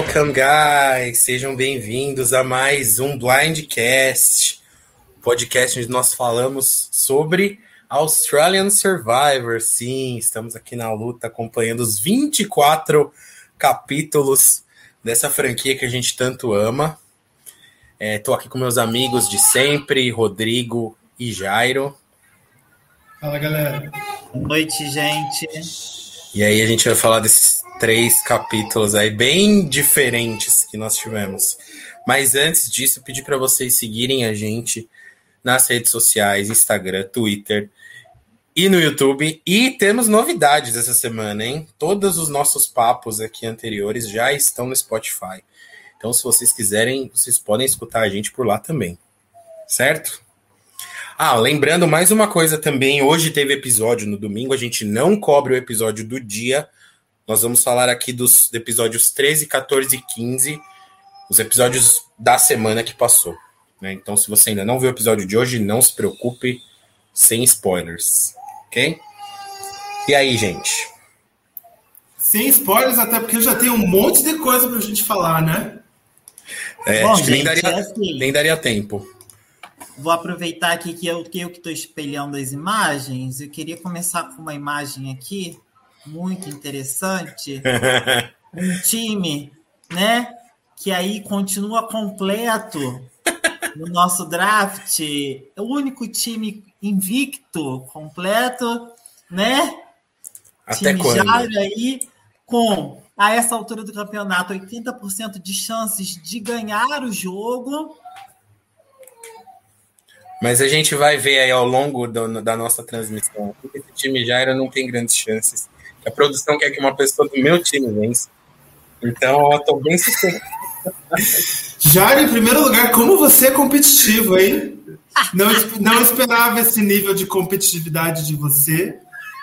Welcome, guys! Sejam bem-vindos a mais um Blindcast, podcast onde nós falamos sobre Australian Survivor. Sim, estamos aqui na luta acompanhando os 24 capítulos dessa franquia que a gente tanto ama. Estou é, aqui com meus amigos de sempre, Rodrigo e Jairo. Fala, galera. Boa noite, gente. E aí a gente vai falar desses três capítulos aí bem diferentes que nós tivemos. Mas antes disso, pedir para vocês seguirem a gente nas redes sociais, Instagram, Twitter e no YouTube. E temos novidades essa semana, hein? Todos os nossos papos aqui anteriores já estão no Spotify. Então, se vocês quiserem, vocês podem escutar a gente por lá também. Certo? Ah, lembrando mais uma coisa também, hoje teve episódio no domingo, a gente não cobre o episódio do dia. Nós vamos falar aqui dos episódios 13, 14 e 15, os episódios da semana que passou. Né? Então, se você ainda não viu o episódio de hoje, não se preocupe, sem spoilers. Ok? E aí, gente? Sem spoilers, até porque já tem um monte de coisa pra gente falar, né? É, Bom, acho que gente, nem, daria, é assim. nem daria tempo. Vou aproveitar aqui que eu que eu estou espelhando as imagens. Eu queria começar com uma imagem aqui muito interessante. um time, né? Que aí continua completo no nosso draft. É o único time invicto, completo, né? Até time quando? aí com a essa altura do campeonato 80% de chances de ganhar o jogo mas a gente vai ver aí ao longo do, da nossa transmissão. Esse time era não tem grandes chances. A produção quer que uma pessoa do meu time vença. Então, eu tô bem sossegado. Jair, em primeiro lugar, como você é competitivo, hein? Não, não esperava esse nível de competitividade de você.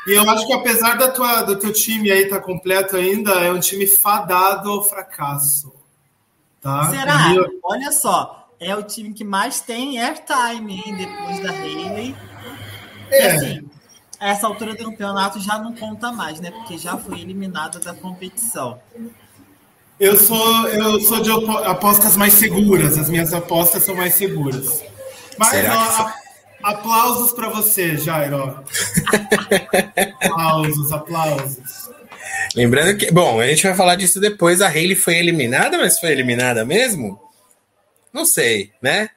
E eu acho que apesar da tua, do teu time aí estar tá completo ainda, é um time fadado ao fracasso. Tá? Será? Olha só, é o time que mais tem airtime, hein, depois da Hayley. É. E assim, essa altura do campeonato já não conta mais, né? Porque já foi eliminada da competição. Eu sou, eu sou de apostas mais seguras, as minhas apostas são mais seguras. Mas ó, aplausos para você, Jairo. aplausos, aplausos. Lembrando que, bom, a gente vai falar disso depois. A Hayley foi eliminada, mas foi eliminada mesmo? Não sei, né?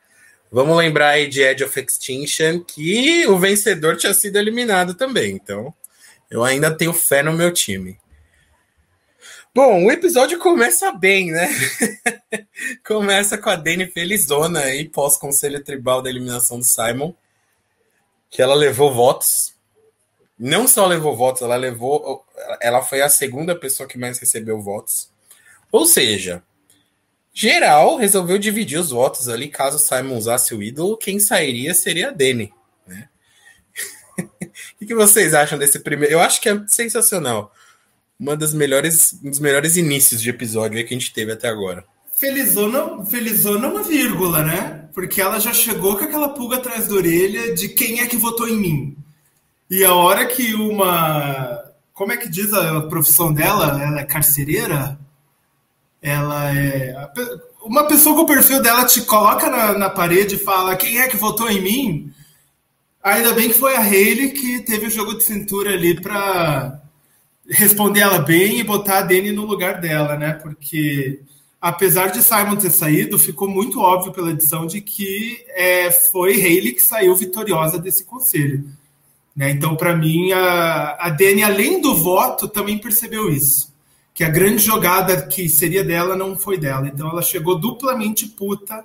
Vamos lembrar aí de Edge of Extinction que o vencedor tinha sido eliminado também. Então, eu ainda tenho fé no meu time. Bom, o episódio começa bem, né? começa com a Dani felizona aí, pós-conselho tribal da eliminação do Simon, que ela levou votos. Não só levou votos, ela levou. Ela foi a segunda pessoa que mais recebeu votos. Ou seja, geral resolveu dividir os votos ali. Caso Simon usasse o ídolo, quem sairia seria a Dani. Né? o que vocês acham desse primeiro? Eu acho que é sensacional. Uma das melhores, um dos melhores inícios de episódio que a gente teve até agora. Felizona, felizona uma vírgula, né? Porque ela já chegou com aquela pulga atrás da orelha de quem é que votou em mim. E a hora que uma. Como é que diz a profissão dela? Ela é carcereira? Ela é. Uma pessoa com o perfil dela te coloca na, na parede e fala quem é que votou em mim. Ainda bem que foi a Hayley que teve o jogo de cintura ali para responder ela bem e botar a Dani no lugar dela, né? Porque apesar de Simon ter saído, ficou muito óbvio pela edição de que é, foi Hayley que saiu vitoriosa desse conselho. Né? Então, para mim, a, a Dani, além do voto, também percebeu isso que a grande jogada que seria dela não foi dela. Então ela chegou duplamente puta.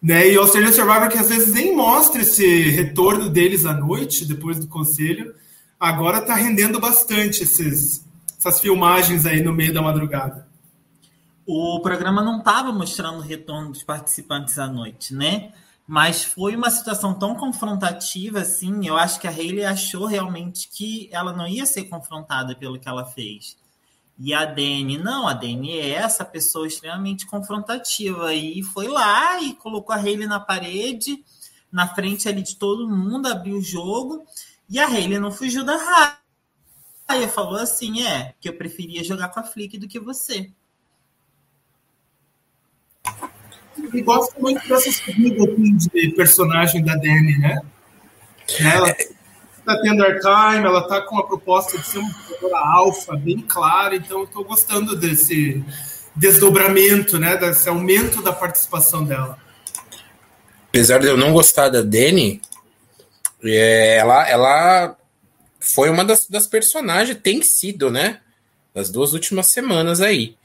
Né? E o Australian Survivor, que às vezes nem mostra esse retorno deles à noite, depois do conselho, agora está rendendo bastante esses, essas filmagens aí no meio da madrugada. O programa não estava mostrando o retorno dos participantes à noite, né? Mas foi uma situação tão confrontativa, assim. Eu acho que a Hayley achou realmente que ela não ia ser confrontada pelo que ela fez. E a Dani, não, a Dani é essa pessoa extremamente confrontativa. E foi lá e colocou a Hayley na parede, na frente ali de todo mundo, abriu o jogo. E a Hayley não fugiu da raia. Falou assim: é, que eu preferia jogar com a Flick do que você. e gosto muito dessa subida assim, de personagem da Dani, né? Ela está tendo airtime, ela está com a proposta de ser uma jogadora alfa, bem clara, então eu estou gostando desse desdobramento, né? Desse aumento da participação dela. Apesar de eu não gostar da Dani, é, ela, ela foi uma das, das personagens, tem sido, né? Das duas últimas semanas aí.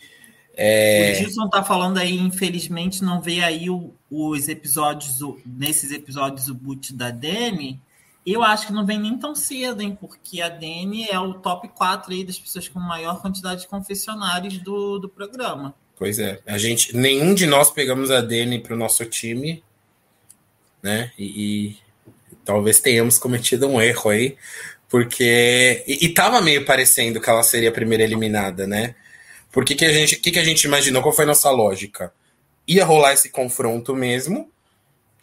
É... O Gilson tá falando aí, infelizmente, não vê aí o, os episódios, o, nesses episódios o boot da Dani. Eu acho que não vem nem tão cedo, hein? Porque a Dani é o top 4 aí das pessoas com maior quantidade de confessionários do, do programa. Pois é. A gente, nenhum de nós pegamos a Dani para o nosso time, né? E, e, talvez tenhamos cometido um erro aí, porque. E, e tava meio parecendo que ela seria a primeira eliminada, né? Porque que a gente, que, que a gente imaginou? Qual foi a nossa lógica? Ia rolar esse confronto mesmo,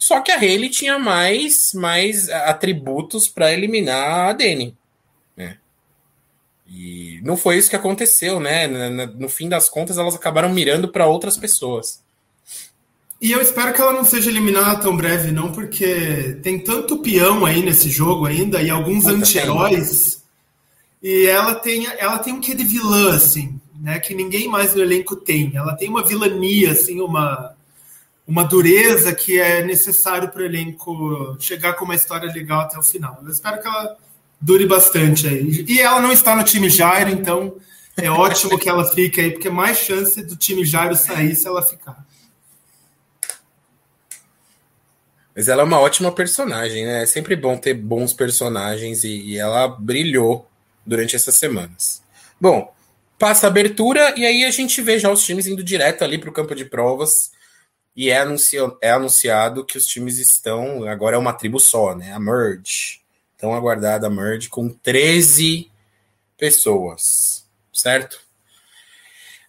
só que a Haley tinha mais, mais atributos para eliminar a Dani. Né? E não foi isso que aconteceu, né? No fim das contas, elas acabaram mirando para outras pessoas. E eu espero que ela não seja eliminada tão breve, não, porque tem tanto peão aí nesse jogo ainda e alguns anti-heróis. E ela tem, ela tem um quê de vilã, assim né, que ninguém mais no elenco tem. Ela tem uma vilania, assim, uma, uma dureza que é necessário para o elenco chegar com uma história legal até o final. Eu espero que ela dure bastante aí. E ela não está no time Jairo, então é ótimo que ela fique aí, porque mais chance do time Jairo sair se ela ficar. Mas ela é uma ótima personagem, né? É sempre bom ter bons personagens e, e ela brilhou durante essas semanas. Bom, passa a abertura e aí a gente vê já os times indo direto ali para o campo de provas e é, é anunciado que os times estão, agora é uma tribo só, né? A Merge. Então aguardada a Merge com 13 pessoas, certo?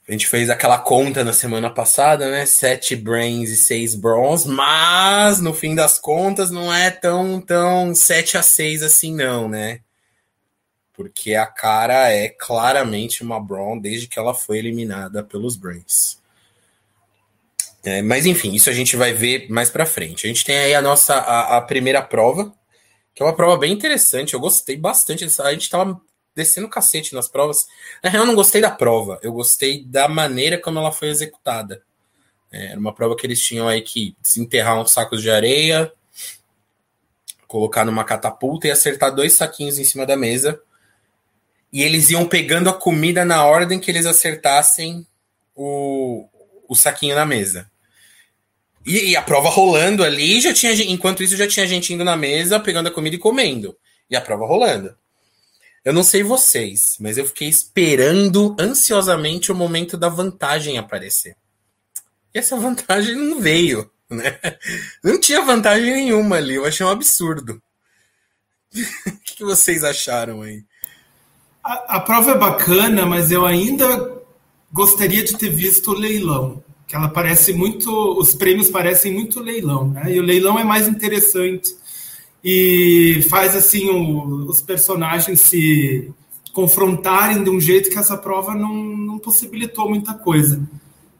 A gente fez aquela conta na semana passada, né? Sete brains e seis bronze, mas no fim das contas não é tão tão 7 a 6 assim não, né? porque a cara é claramente uma Braun desde que ela foi eliminada pelos Brains. É, mas enfim, isso a gente vai ver mais para frente. A gente tem aí a nossa a, a, primeira prova, que é uma prova bem interessante. Eu gostei bastante. A gente tava descendo cacete nas provas. Na real, eu não gostei da prova. Eu gostei da maneira como ela foi executada. É, era uma prova que eles tinham aí que desenterrar uns sacos de areia, colocar numa catapulta e acertar dois saquinhos em cima da mesa e eles iam pegando a comida na ordem que eles acertassem o, o saquinho na mesa. E, e, a prova rolando ali, já tinha enquanto isso já tinha gente indo na mesa, pegando a comida e comendo. E a prova rolando. Eu não sei vocês, mas eu fiquei esperando ansiosamente o momento da vantagem aparecer. E essa vantagem não veio, né? Não tinha vantagem nenhuma ali, eu achei um absurdo. o que vocês acharam aí? A, a, prova é bacana, mas eu ainda gostaria de ter visto o leilão. Que ela parece muito. Os prêmios parecem muito leilão, né? E o leilão é mais interessante. E faz assim o, os personagens se confrontarem de um jeito que essa prova não, não possibilitou muita coisa.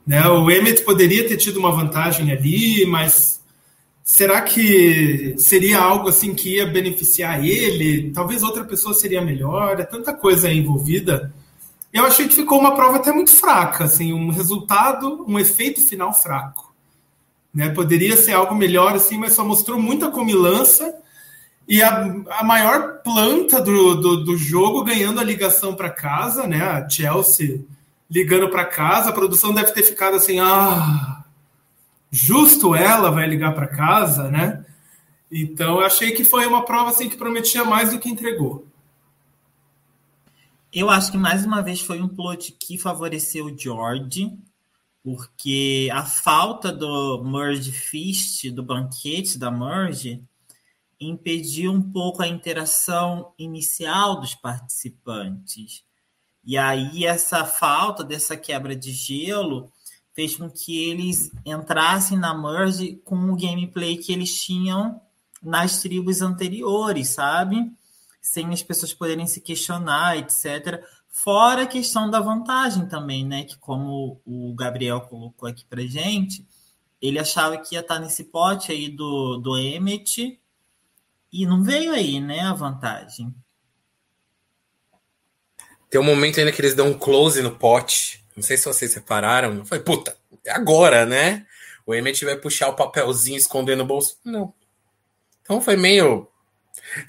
Né? O Emmett poderia ter tido uma vantagem ali, mas Será que seria algo assim que ia beneficiar ele? Talvez outra pessoa seria melhor. É tanta coisa envolvida. Eu achei que ficou uma prova até muito fraca, assim, um resultado, um efeito final fraco. Né? Poderia ser algo melhor, assim, mas só mostrou muita comilança e a, a maior planta do, do, do jogo ganhando a ligação para casa, né? A Chelsea ligando para casa, a produção deve ter ficado assim, ah, justo ela vai ligar para casa, né? Então eu achei que foi uma prova assim que prometia mais do que entregou. Eu acho que mais uma vez foi um plot que favoreceu o George, porque a falta do Merge Feast, do banquete da Merge, impediu um pouco a interação inicial dos participantes. E aí essa falta dessa quebra de gelo fez com que eles entrassem na merge com o gameplay que eles tinham nas tribos anteriores, sabe? Sem as pessoas poderem se questionar, etc. Fora a questão da vantagem também, né? Que como o Gabriel colocou aqui pra gente, ele achava que ia estar nesse pote aí do, do Emmet e não veio aí, né, a vantagem. Tem um momento ainda que eles dão um close no pote. Não sei se vocês separaram. Eu falei, puta, é agora, né? O Emmet vai puxar o papelzinho, esconder no bolso. Não. Então foi meio.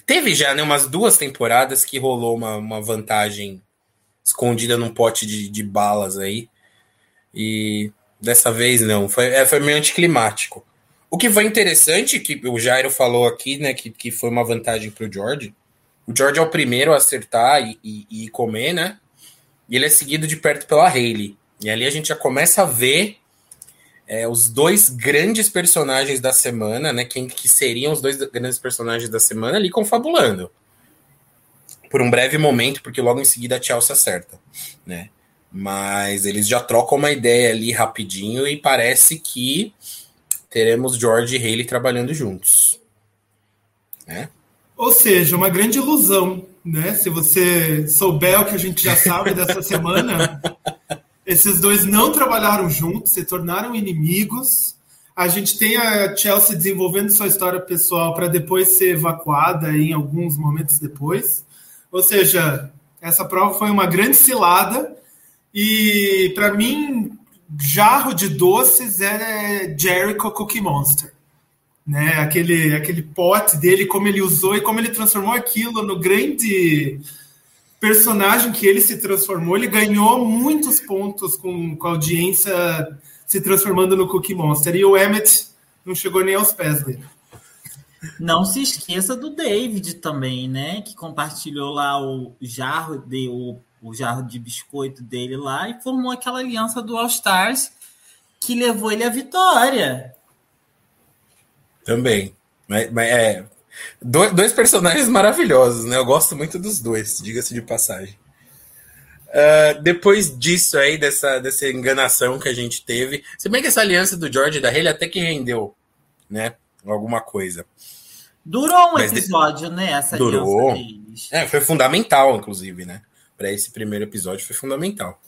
Teve já, né, umas duas temporadas que rolou uma, uma vantagem escondida num pote de, de balas aí. E dessa vez não. Foi, é, foi meio anticlimático. O que foi interessante, que o Jairo falou aqui, né, que, que foi uma vantagem para o George. O George é o primeiro a acertar e, e, e, comer, né? E ele é seguido de perto pela Hayley. E ali a gente já começa a ver é, os dois grandes personagens da semana, né? Quem que seriam os dois grandes personagens da semana ali confabulando. Por um breve momento, porque logo em seguida a Chelsea acerta, né? Mas eles já trocam uma ideia ali rapidinho e parece que teremos George e Haley trabalhando juntos. Né? Ou seja, uma grande ilusão, né? Se você souber o que a gente já sabe dessa semana, esses dois não trabalharam juntos, se tornaram inimigos. A gente tem a Chelsea desenvolvendo sua história pessoal para depois ser evacuada em alguns momentos depois. Ou seja, essa prova foi uma grande cilada e para mim, jarro de doces é Jericho Cookie Monster. Né? Aquele, aquele pote dele, como ele usou e como ele transformou aquilo no grande personagem que ele se transformou. Ele ganhou muitos pontos com, com a audiência se transformando no Cookie Monster. E o Emmett não chegou nem aos pés dele. Não se esqueça do David também, né? Que compartilhou lá o jarro de o o jarro de biscoito dele lá e formou aquela aliança do All Stars que levou ele à vitória. Também. Mas, mas é. Dois, dois, personagens maravilhosos, né? Eu gosto muito dos dois, diga-se de passagem. Uh, depois disso aí, dessa, dessa enganação que a gente teve, se bem que essa aliança do George e da Haley até que rendeu, né? Alguma coisa. Durou um Mas episódio, de... né? Essa Durou. aliança. É, foi fundamental, inclusive, né? para esse primeiro episódio foi fundamental.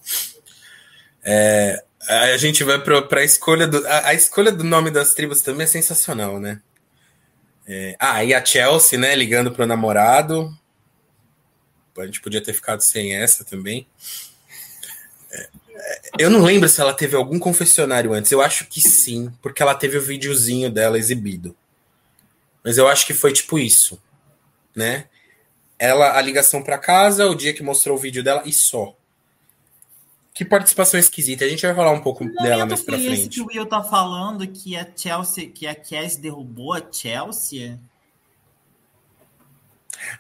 É, a gente vai para a escolha do. A, a, escolha do nome das tribos também é sensacional, né? É, ah, e a Chelsea, né, ligando para o namorado. A gente podia ter ficado sem essa também. É, é, eu não lembro se ela teve algum confessionário antes. Eu acho que sim, porque ela teve o videozinho dela exibido. Mas eu acho que foi tipo isso, né? ela a ligação para casa, o dia que mostrou o vídeo dela e só. Que participação esquisita. A gente vai falar um pouco dela mais pra frente. que o Will tá falando que a Chelsea, que a Cass derrubou a Chelsea.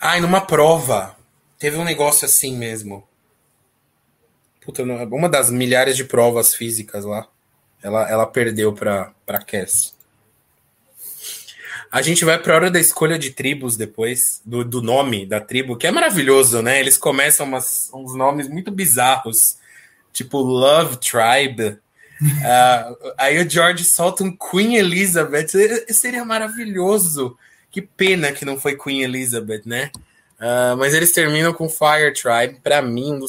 Ai, numa prova. Teve um negócio assim mesmo. Puta, uma das milhares de provas físicas lá. Ela, ela perdeu pra, pra Cass. A gente vai para a hora da escolha de tribos depois, do, do nome da tribo, que é maravilhoso, né? Eles começam umas, uns nomes muito bizarros, tipo Love Tribe. Uh, aí o George solta um Queen Elizabeth. Seria maravilhoso. Que pena que não foi Queen Elizabeth, né? Uh, mas eles terminam com Fire Tribe. Para mim,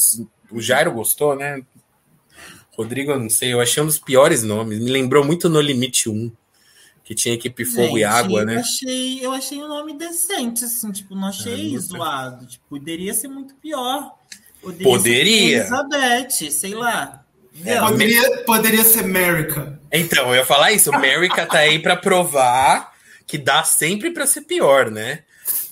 o Jairo gostou, né? Rodrigo, eu não sei, eu achei um dos piores nomes. Me lembrou muito No Limite 1 que tinha equipe fogo Gente, e água, né? Eu achei, eu achei um nome decente, assim, tipo, não achei ah, zoado. Tipo, poderia ser muito pior. Poderia. poderia. Elizabeth, sei lá. Poderia, poderia ser America. Então, eu ia falar isso. America tá aí para provar que dá sempre para ser pior, né?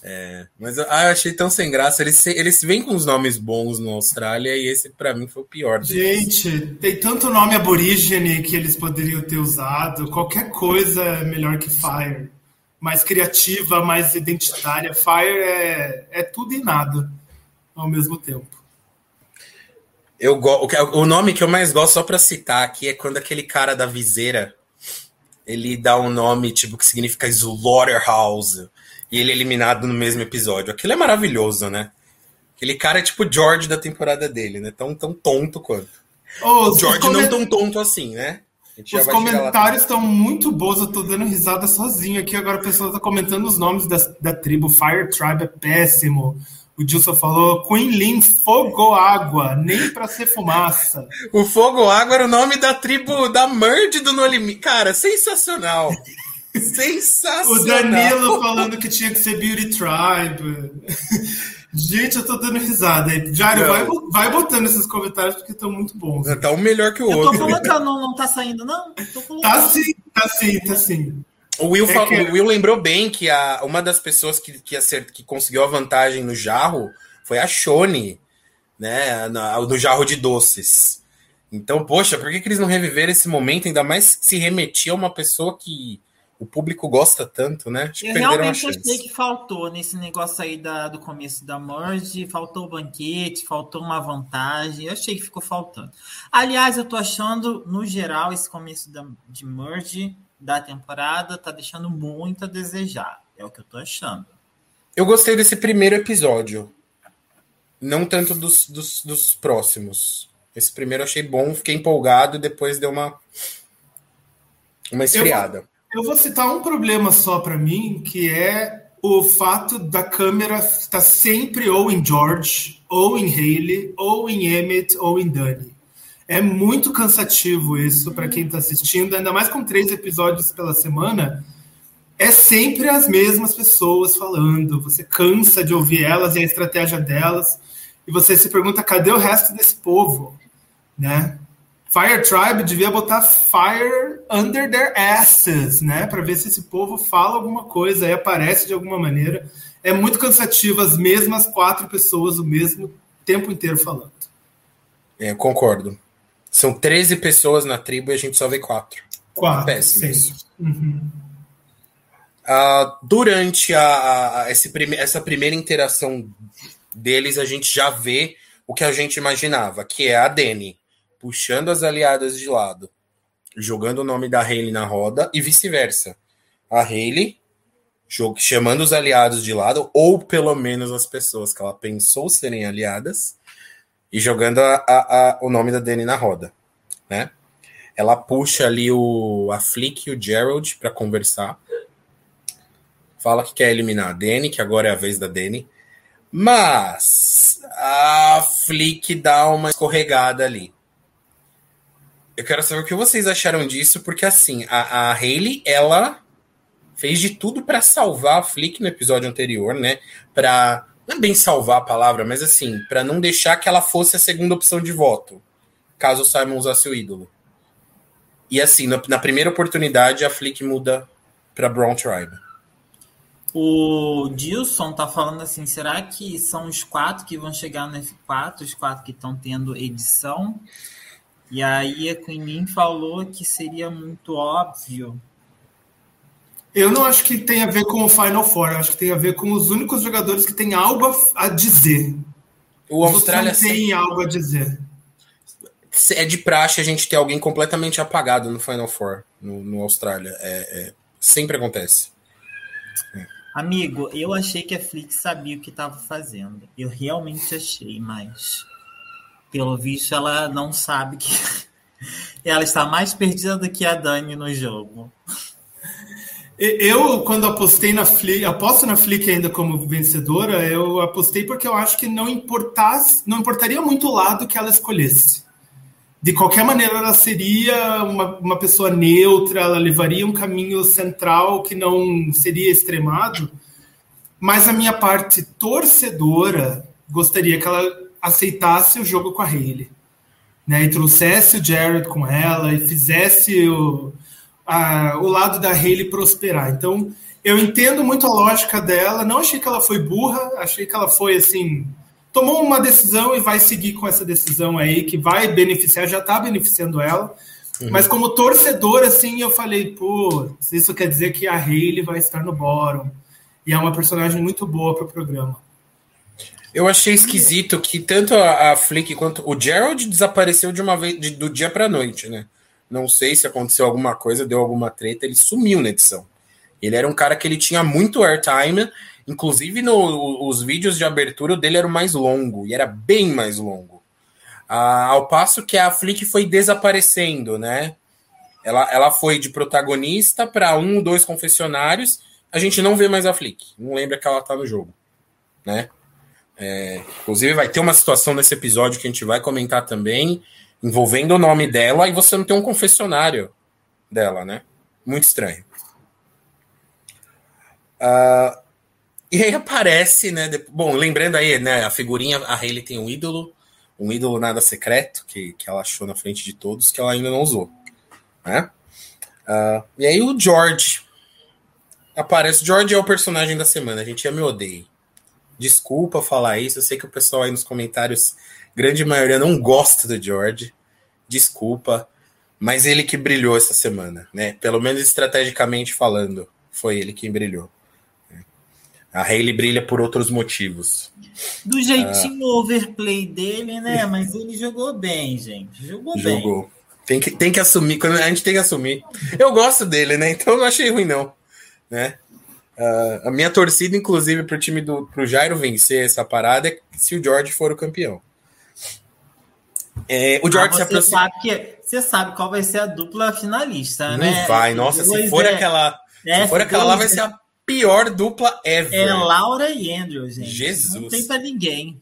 É, mas ah, eu achei tão sem graça. Eles, eles vêm com os nomes bons no Austrália e esse para mim foi o pior deles. Gente, tem tanto nome aborígene que eles poderiam ter usado. Qualquer coisa é melhor que Fire. Mais criativa, mais identitária. Fire é, é tudo e nada ao mesmo tempo. Eu go... O nome que eu mais gosto, só para citar aqui, é quando aquele cara da viseira ele dá um nome tipo que significa Slaughterhouse e ele é eliminado no mesmo episódio. Aquilo é maravilhoso, né? Aquele cara é tipo o George da temporada dele, né? Tão, tão tonto quanto. Oh, o George coment... não tão tonto assim, né? Os comentários estão muito bons, eu tô dando risada sozinho aqui. Agora a pessoa tá comentando os nomes da, da tribo. Fire Tribe é péssimo. O Dilson falou: Queen Lin, fogo água, nem para ser fumaça. O fogo água era o nome da tribo da Merge do No Limite. Cara, sensacional. sensacional. O Danilo falando que tinha que ser Beauty Tribe. Gente, eu tô dando risada. Jário, vai, vai botando esses comentários porque estão muito bons. Tá um melhor que o eu outro. Eu tô colocando, não, não tá saindo, não? Tá sim, tá sim, tá sim. O Will, é que... o Will lembrou bem que a, uma das pessoas que, que, acert, que conseguiu a vantagem no jarro foi a Shone, né? Na, no jarro de doces. Então, poxa, por que, que eles não reviveram esse momento? Ainda mais se remetia a uma pessoa que o público gosta tanto, né? Acho Eu realmente achei que faltou nesse negócio aí da, do começo da Merge, faltou o banquete, faltou uma vantagem. Eu achei que ficou faltando. Aliás, eu tô achando, no geral, esse começo da, de Merge da temporada tá deixando muito a desejar. É o que eu tô achando. Eu gostei desse primeiro episódio. Não tanto dos, dos, dos próximos. Esse primeiro eu achei bom, fiquei empolgado e depois deu uma, uma esfriada. Eu, eu vou citar um problema só para mim, que é o fato da câmera estar sempre ou em George, ou em Haley, ou em Emmett, ou em Dani. É muito cansativo isso para quem está assistindo, ainda mais com três episódios pela semana. É sempre as mesmas pessoas falando. Você cansa de ouvir elas e a estratégia delas, e você se pergunta: cadê o resto desse povo? Né? Fire Tribe devia botar fire under their asses, né? Para ver se esse povo fala alguma coisa e aparece de alguma maneira. É muito cansativo as mesmas quatro pessoas o mesmo tempo inteiro falando. É, concordo. São 13 pessoas na tribo e a gente só vê quatro. Quatro. Péssimo isso. Uhum. Uh, durante a, a esse prime essa primeira interação deles, a gente já vê o que a gente imaginava, que é a Dani puxando as aliadas de lado, jogando o nome da Hayley na roda e vice-versa. A Hayley chamando os aliados de lado, ou pelo menos as pessoas que ela pensou serem aliadas, e jogando a, a, a, o nome da Dani na roda, né? Ela puxa ali o a Flick e o Gerald para conversar. Fala que quer eliminar a Dani, que agora é a vez da Dani. Mas a Flick dá uma escorregada ali. Eu quero saber o que vocês acharam disso, porque assim, a, a Hayley, ela fez de tudo para salvar a Flick no episódio anterior, né? Para não é bem salvar a palavra, mas assim, para não deixar que ela fosse a segunda opção de voto, caso o Simon usasse o ídolo. E assim, na, na primeira oportunidade, a Flick muda para Brown Tribe. O Dilson tá falando assim: será que são os quatro que vão chegar no F4, os quatro que estão tendo edição? E aí a Queen falou que seria muito óbvio eu não acho que tem a ver com o Final Four, eu acho que tem a ver com os únicos jogadores que têm algo a dizer. O Austrália não tem algo a dizer. É de praxe a gente ter alguém completamente apagado no Final Four, no, no Austrália. É, é, sempre acontece. É. Amigo, eu achei que a Flix sabia o que estava fazendo. Eu realmente achei, mas pelo visto ela não sabe que ela está mais perdida do que a Dani no jogo. Eu, quando apostei na Flick, aposto na Flick ainda como vencedora, eu apostei porque eu acho que não importasse, não importaria muito o lado que ela escolhesse. De qualquer maneira, ela seria uma, uma pessoa neutra, ela levaria um caminho central que não seria extremado. Mas a minha parte torcedora gostaria que ela aceitasse o jogo com a Hayley. Né, e trouxesse o Jared com ela e fizesse o, a, o lado da Haley prosperar. Então, eu entendo muito a lógica dela. Não achei que ela foi burra, achei que ela foi assim. Tomou uma decisão e vai seguir com essa decisão aí, que vai beneficiar, já está beneficiando ela. Uhum. Mas como torcedor, assim, eu falei, pô, isso quer dizer que a Haley vai estar no bórum. E é uma personagem muito boa para o programa. Eu achei esquisito que tanto a, a Flick quanto o Gerald desapareceu de uma vez de, do dia para noite, né? Não sei se aconteceu alguma coisa, deu alguma treta, ele sumiu na edição. Ele era um cara que ele tinha muito airtime, inclusive no, os vídeos de abertura dele era o mais longo, e era bem mais longo. Ah, ao passo que a Flick foi desaparecendo, né? Ela, ela foi de protagonista para um, dois confessionários. A gente não vê mais a Flick. Não lembra que ela tá no jogo, né? É, inclusive, vai ter uma situação nesse episódio que a gente vai comentar também, envolvendo o nome dela, e você não tem um confessionário dela, né? Muito estranho. Uh, e aí aparece, né? Bom, lembrando aí, né? A figurinha, a Hayley tem um ídolo, um ídolo nada secreto, que, que ela achou na frente de todos, que ela ainda não usou. Né? Uh, e aí o George aparece. George é o personagem da semana, a gente já me odeia. Desculpa falar isso, eu sei que o pessoal aí nos comentários, grande maioria, não gosta do George. Desculpa, mas ele que brilhou essa semana, né? Pelo menos estrategicamente falando, foi ele quem brilhou. A Hayley brilha por outros motivos. Do jeitinho ah. overplay dele, né? Mas ele jogou bem, gente. Jogou, jogou. bem. Tem que, tem que assumir, a gente tem que assumir. Eu gosto dele, né? Então não achei ruim, não. Né? Uh, a minha torcida, inclusive, para o time do pro Jairo vencer essa parada é se o George for o campeão. É, o George ah, se aproxima. Sabe que, você sabe qual vai ser a dupla finalista, não né? vai, nossa, se for é, aquela. É, se for aquela lá, vai ser a pior dupla ever. É Laura e Andrew, gente. Jesus. Não tem pra ninguém.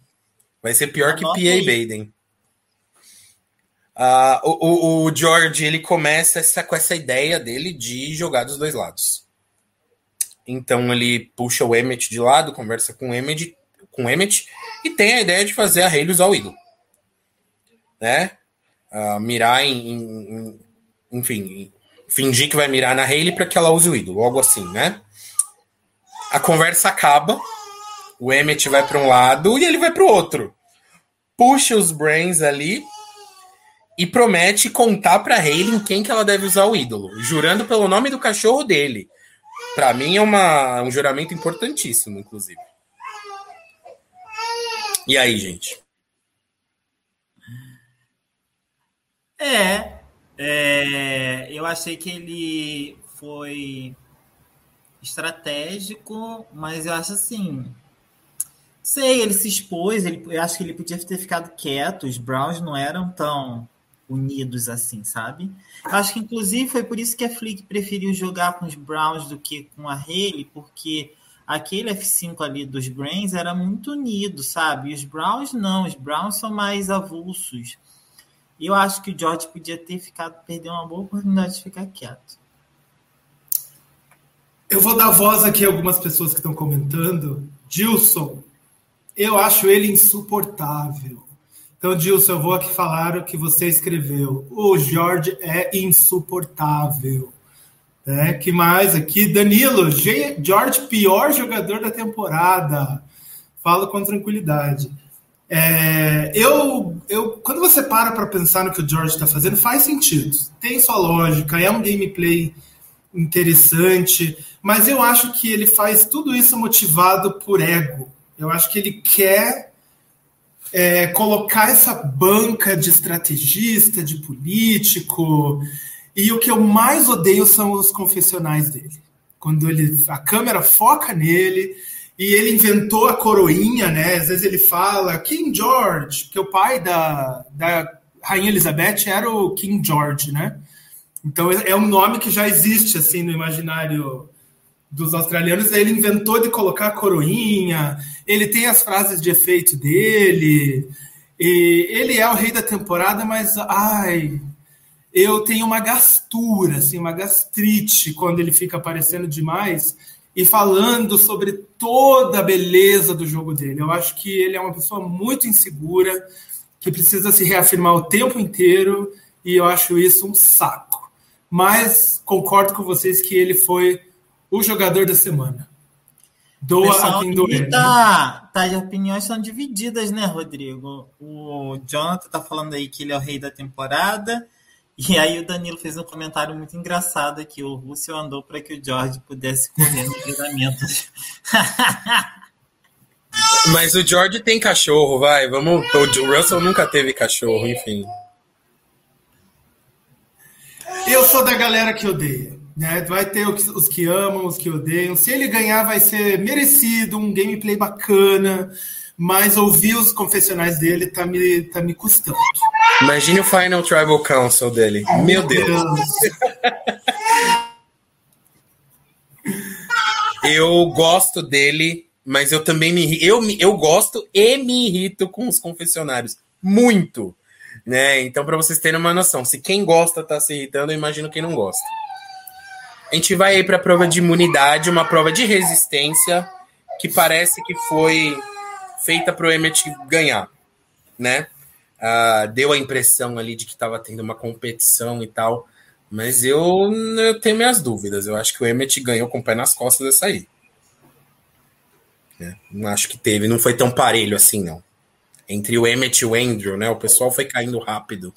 Vai ser pior Anota que P.A. Baden. Uh, o, o, o, George ele começa essa, com essa ideia dele de jogar dos dois lados. Então ele puxa o Emmet de lado, conversa com o Emmet, com o Emmet e tem a ideia de fazer a Hayley usar o ídolo. Né? Uh, mirar em, em, em, Enfim, fingir que vai mirar na Hayley para que ela use o ídolo, algo assim, né? A conversa acaba, o Emmet vai para um lado e ele vai para o outro. Puxa os brains ali e promete contar para Hayley em quem que ela deve usar o ídolo, jurando pelo nome do cachorro dele. Para mim é uma, um juramento importantíssimo, inclusive. E aí, gente? É, é, eu achei que ele foi estratégico, mas eu acho assim. Sei, ele se expôs, ele, eu acho que ele podia ter ficado quieto, os Browns não eram tão unidos assim, sabe? Eu acho que inclusive foi por isso que a Flick preferiu jogar com os Browns do que com a Haley, porque aquele F5 ali dos Brains era muito unido, sabe? E os Browns não, os Browns são mais avulsos. E eu acho que o George podia ter ficado, perder uma boa oportunidade de ficar quieto. Eu vou dar voz aqui a algumas pessoas que estão comentando. Dilson, eu acho ele insuportável. Então, Dilson, eu vou aqui falar o que você escreveu. O Jorge é insuportável. É, que mais aqui? Danilo, George, pior jogador da temporada. Falo com tranquilidade. É, eu, eu, quando você para para pensar no que o George está fazendo, faz sentido. Tem sua lógica, é um gameplay interessante, mas eu acho que ele faz tudo isso motivado por ego. Eu acho que ele quer é, colocar essa banca de estrategista, de político. E o que eu mais odeio são os confessionais dele. Quando ele, a câmera foca nele e ele inventou a coroinha, né? Às vezes ele fala King George, que o pai da, da Rainha Elizabeth era o King George, né? Então é um nome que já existe assim no imaginário dos australianos, ele inventou de colocar a coroinha, ele tem as frases de efeito dele, e ele é o rei da temporada, mas ai, eu tenho uma gastura, assim, uma gastrite quando ele fica aparecendo demais e falando sobre toda a beleza do jogo dele. Eu acho que ele é uma pessoa muito insegura, que precisa se reafirmar o tempo inteiro, e eu acho isso um saco. Mas concordo com vocês que ele foi o jogador da semana. Doa Pessoal, a quem doer. Tá, tá, as opiniões são divididas, né, Rodrigo? O Jonathan tá falando aí que ele é o rei da temporada. E aí o Danilo fez um comentário muito engraçado aqui. O Russell andou para que o George pudesse correr no treinamento. Mas o George tem cachorro, vai. Vamos. O Russell nunca teve cachorro, enfim. Eu sou da galera que odeia. Né? Vai ter os que amam, os que odeiam. Se ele ganhar, vai ser merecido, um gameplay bacana, mas ouvir os confessionais dele tá me, tá me custando. Imagine o Final Tribal Council dele. Meu Deus. Deus. Eu gosto dele mas eu também me eu, eu gosto e me irrito com os confessionários. Muito. Né? Então, para vocês terem uma noção, se quem gosta tá se irritando, eu imagino quem não gosta. A gente vai aí para a prova de imunidade, uma prova de resistência que parece que foi feita para o Emmett ganhar, né? Uh, deu a impressão ali de que estava tendo uma competição e tal, mas eu, eu tenho minhas dúvidas. Eu acho que o Emmett ganhou com o pé nas costas dessa aí. É, não acho que teve, não foi tão parelho assim, não. Entre o Emmett e o Andrew, né? O pessoal foi caindo rápido.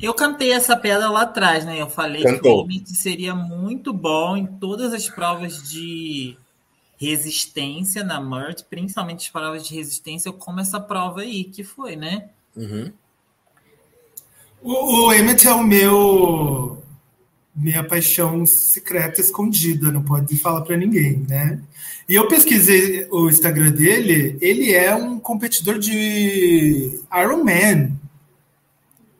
Eu cantei essa pedra lá atrás, né? Eu falei Cantou. que o Emmett seria muito bom em todas as provas de resistência na Mert, principalmente as provas de resistência, como essa prova aí que foi, né? Uhum. O, o Emmett é o meu minha paixão secreta escondida, não pode falar para ninguém, né? E eu pesquisei o Instagram dele, ele é um competidor de Ironman.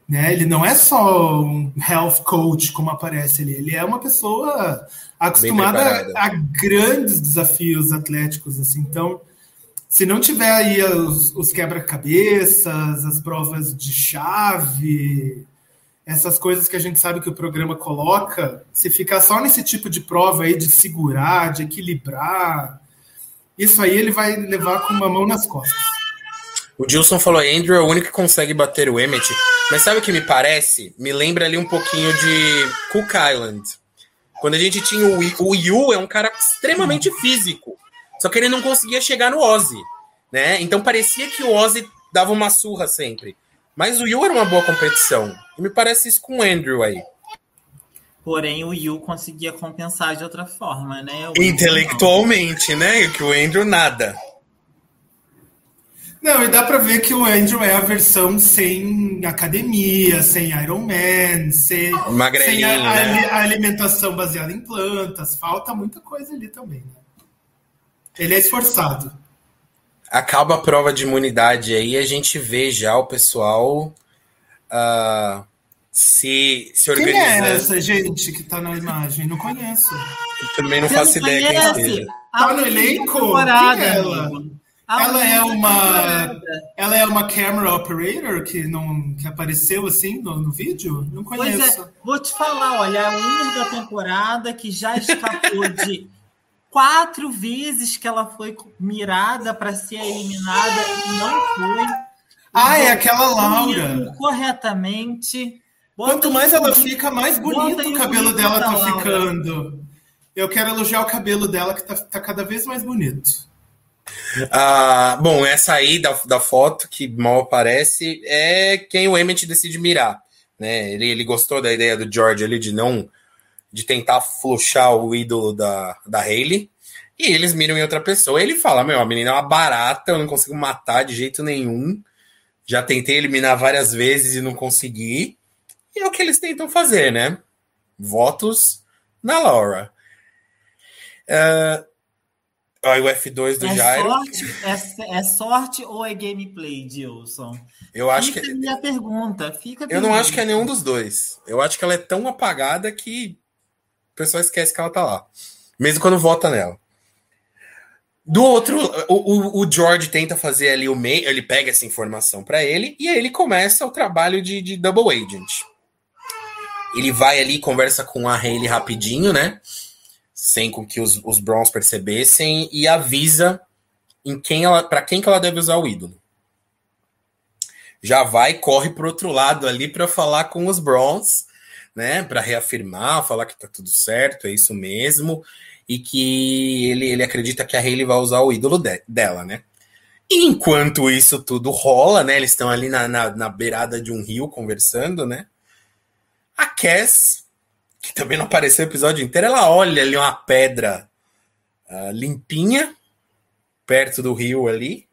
Né? Ele não é só um health coach, como aparece ali, ele é uma pessoa acostumada a grandes desafios atléticos. Assim. Então, se não tiver aí os, os quebra-cabeças, as provas de chave, essas coisas que a gente sabe que o programa coloca, se ficar só nesse tipo de prova aí de segurar, de equilibrar, isso aí ele vai levar com uma mão nas costas. O Gilson falou: Andrew é o único que consegue bater o Emmett. Mas sabe o que me parece? Me lembra ali um pouquinho de Cook Island. Quando a gente tinha o, o Yu, é um cara extremamente físico. Só que ele não conseguia chegar no Ozzy. Né? Então parecia que o Ozzy dava uma surra sempre. Mas o Yu era uma boa competição. E me parece isso com o Andrew aí. Porém, o Yu conseguia compensar de outra forma, né? O Intelectualmente, né? Que o Andrew nada. Não, e dá para ver que o Andrew é a versão sem academia, sem Iron Man, sem, sem a, né? a, alimentação baseada em plantas. Falta muita coisa ali também. Né? Ele é esforçado acaba a prova de imunidade aí, a gente vê já o pessoal uh, se, se organizando. Quem é essa gente que tá na imagem? Não conheço. Eu também não Você faço não ideia conhece? quem seja. Tá no elenco? Quem é ela? ela é uma ela é uma camera operator que não que apareceu assim no, no vídeo não conheço pois é, vou te falar olha a única da temporada que já escapou de quatro vezes que ela foi mirada para ser eliminada e não foi. Ah, é aquela Laura. Corretamente. Quanto mais ela fica, mais bonito o cabelo dela tá Laura. ficando. Eu quero elogiar o cabelo dela, que tá, tá cada vez mais bonito. Ah, bom, essa aí da, da foto, que mal aparece, é quem o Emmett decide mirar. Né? Ele, ele gostou da ideia do George ali de não de tentar fluxar o ídolo da, da Hayley. E eles miram em outra pessoa. Ele fala: Meu, a menina é uma barata, eu não consigo matar de jeito nenhum. Já tentei eliminar várias vezes e não consegui. E é o que eles tentam fazer, né? Votos na Laura. Uh, o F2 do é Jairo. Sorte, é, é, sorte ou é gameplay, Dilson? Eu acho fica que. Minha pergunta. Fica eu não acho que é nenhum dos dois. Eu acho que ela é tão apagada que o pessoal esquece que ela tá lá. Mesmo quando vota nela. Do outro, o, o, George tenta fazer ali o meio, ele pega essa informação para ele e aí ele começa o trabalho de, de double agent. Ele vai ali, conversa com a Hayley rapidinho, né? Sem com que os, os Browns percebessem e avisa em quem ela, para quem que ela deve usar o ídolo. Já vai, corre pro outro lado ali para falar com os Browns né, para reafirmar, falar que tá tudo certo, é isso mesmo, e que ele, ele acredita que a Hayley vai usar o ídolo de, dela, né? Enquanto isso tudo rola, né, eles estão ali na, na, na, beirada de um rio conversando, né? A Cass, que também não apareceu o episódio inteiro, ela olha ali uma pedra uh, limpinha perto do rio ali.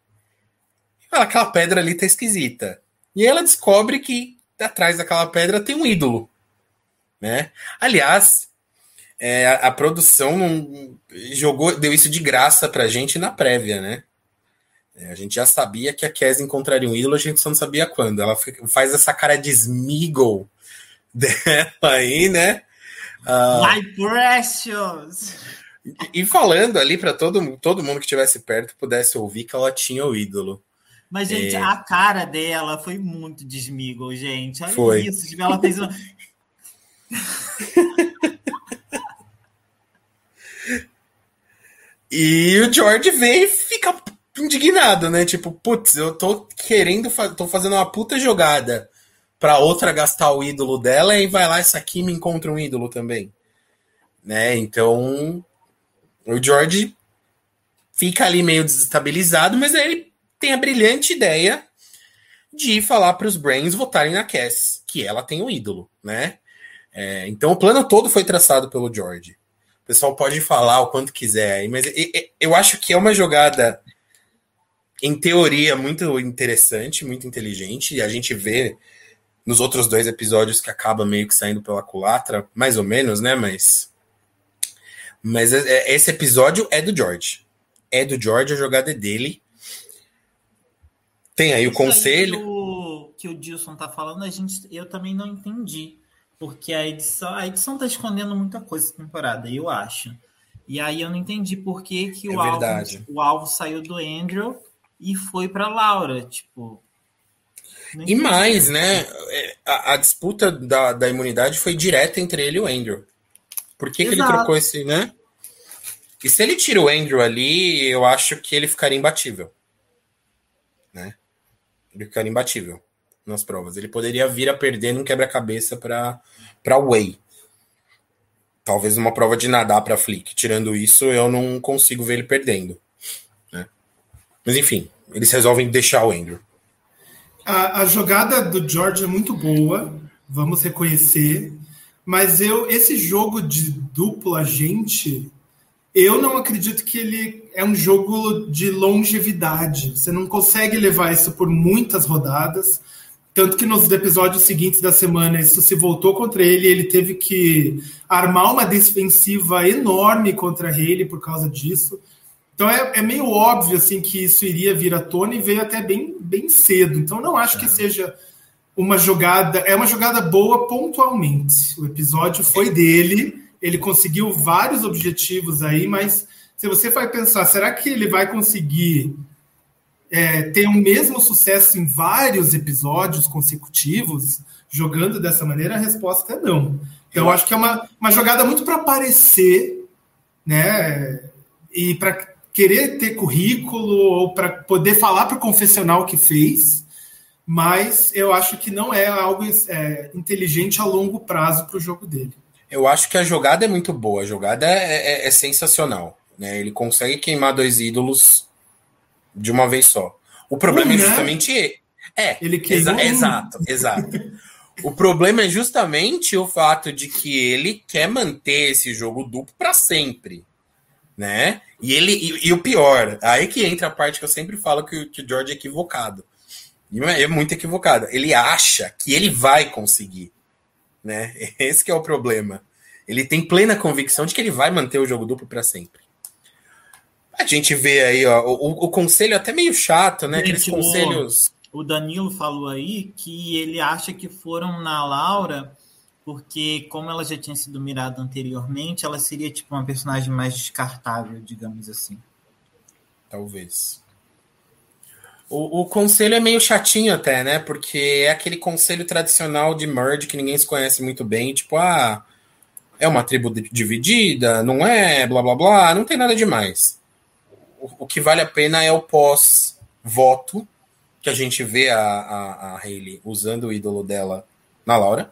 Fala, aquela pedra ali tá esquisita. E ela descobre que atrás daquela pedra tem um ídolo né? Aliás, é, a, a, produção não, jogou, deu isso de graça pra gente na prévia, né? É, a gente já sabia que a Kes encontraria um ídolo, a gente só não sabia quando. Ela faz essa cara de Smeagol dela aí, né? Uh, My precious! E falando ali para todo, todo mundo que estivesse perto pudesse ouvir que ela tinha o ídolo. Mas, gente, é... a cara dela foi muito desmigo, gente. Olha foi. isso. Ela fez uma... e o George vem e fica indignado, né? Tipo, putz, eu tô querendo, tô fazendo uma puta jogada pra outra gastar o ídolo dela e vai lá, essa aqui me encontra um ídolo também. Né? Então, o George fica ali meio desestabilizado, mas aí ele tem a brilhante ideia de falar para os Brains votarem na Cass, que ela tem um ídolo, né? É, então o plano todo foi traçado pelo George. O pessoal pode falar o quanto quiser aí, mas eu acho que é uma jogada, em teoria, muito interessante, muito inteligente, e a gente vê nos outros dois episódios que acaba meio que saindo pela culatra, mais ou menos, né? Mas. Mas é, é, esse episódio é do George. É do George, a jogada é dele. Tem aí o conselho. Aí que, o, que o Dilson tá falando, a gente, eu também não entendi. Porque a edição, a edição tá escondendo muita coisa essa temporada, eu acho. E aí eu não entendi por que, que é o, alvo, o alvo saiu do Andrew e foi para Laura. Tipo, e mais, né? É, a, a, disputa da, da imunidade foi direta entre ele e o Andrew. Por que, que ele trocou esse, né? E se ele tira o Andrew ali, eu acho que ele ficaria imbatível. Né? Ele ficaria imbatível nas provas. Ele poderia vir a perder num quebra-cabeça para Way. Talvez uma prova de nadar para Flick. Tirando isso, eu não consigo ver ele perdendo. Né? Mas enfim, eles resolvem deixar o Andrew. A, a, jogada do George é muito boa, vamos reconhecer. Mas eu, esse jogo de duplo agente, eu não acredito que ele é um jogo de longevidade. Você não consegue levar isso por muitas rodadas. Tanto que nos episódios seguintes da semana isso se voltou contra ele, ele teve que armar uma defensiva enorme contra ele por causa disso. Então é, é, meio óbvio assim que isso iria vir à tona e veio até bem, bem cedo. Então não acho que é. seja uma jogada, é uma jogada boa pontualmente. O episódio foi dele, ele conseguiu vários objetivos aí, mas se você vai pensar, será que ele vai conseguir é, ter o mesmo sucesso em vários episódios consecutivos, jogando dessa maneira? A resposta é não. Então, eu acho que é uma, uma jogada muito para aparecer, né? E para querer ter currículo ou para poder falar para o confessional que fez, mas eu acho que não é algo é, inteligente a longo prazo para o jogo dele. Eu acho que a jogada é muito boa, a jogada é, é, é sensacional. Né? Ele consegue queimar dois ídolos de uma vez só. O problema é né? justamente. É, ele exa um. exato, exato. o problema é justamente o fato de que ele quer manter esse jogo duplo para sempre. Né? E ele e, e, o pior, aí que entra a parte que eu sempre falo que, que o George é equivocado. E é, é muito equivocado. Ele acha que ele vai conseguir. Né? Esse é o problema. Ele tem plena convicção de que ele vai manter o jogo duplo para sempre. A gente vê aí, ó, o, o conselho é até meio chato, né? Aqueles gente, conselhos. O Danilo falou aí que ele acha que foram na Laura porque, como ela já tinha sido mirada anteriormente, ela seria tipo uma personagem mais descartável, digamos assim. Talvez. O, o, conselho é meio chatinho até, né? Porque é aquele conselho tradicional de merge que ninguém se conhece muito bem, tipo, ah, é uma tribo dividida, não é, blá blá blá, não tem nada demais o, que vale a pena é o pós-voto, que a gente vê a, a, a Hayley usando o ídolo dela na Laura.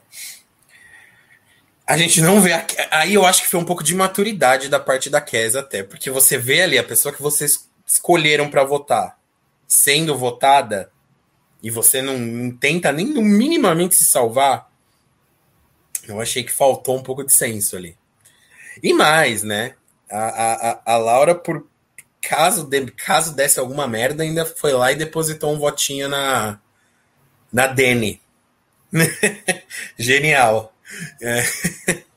A gente não vê. A, aí eu acho que foi um pouco de maturidade da parte da Kes até, porque você vê ali a pessoa que vocês escolheram para votar sendo votada e você não, não tenta nem minimamente se salvar. Eu achei que faltou um pouco de senso ali. E mais, né? A, a, a Laura, por, caso, de, caso desse alguma merda, ainda foi lá e depositou um votinho na, na Dani. Genial. É.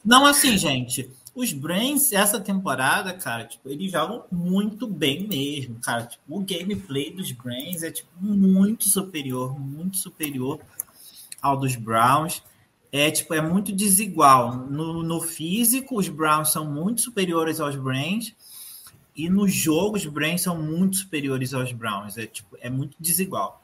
Não, assim, gente, os Brains, essa temporada, cara, tipo, eles jogam muito bem mesmo, cara. Tipo, o gameplay dos Brains é, tipo, muito superior, muito superior ao dos Browns. é tipo é muito desigual. No, no físico, os Browns são muito superiores aos Brains, e no jogo, os Brains são muito superiores aos Browns. É, tipo, é muito desigual.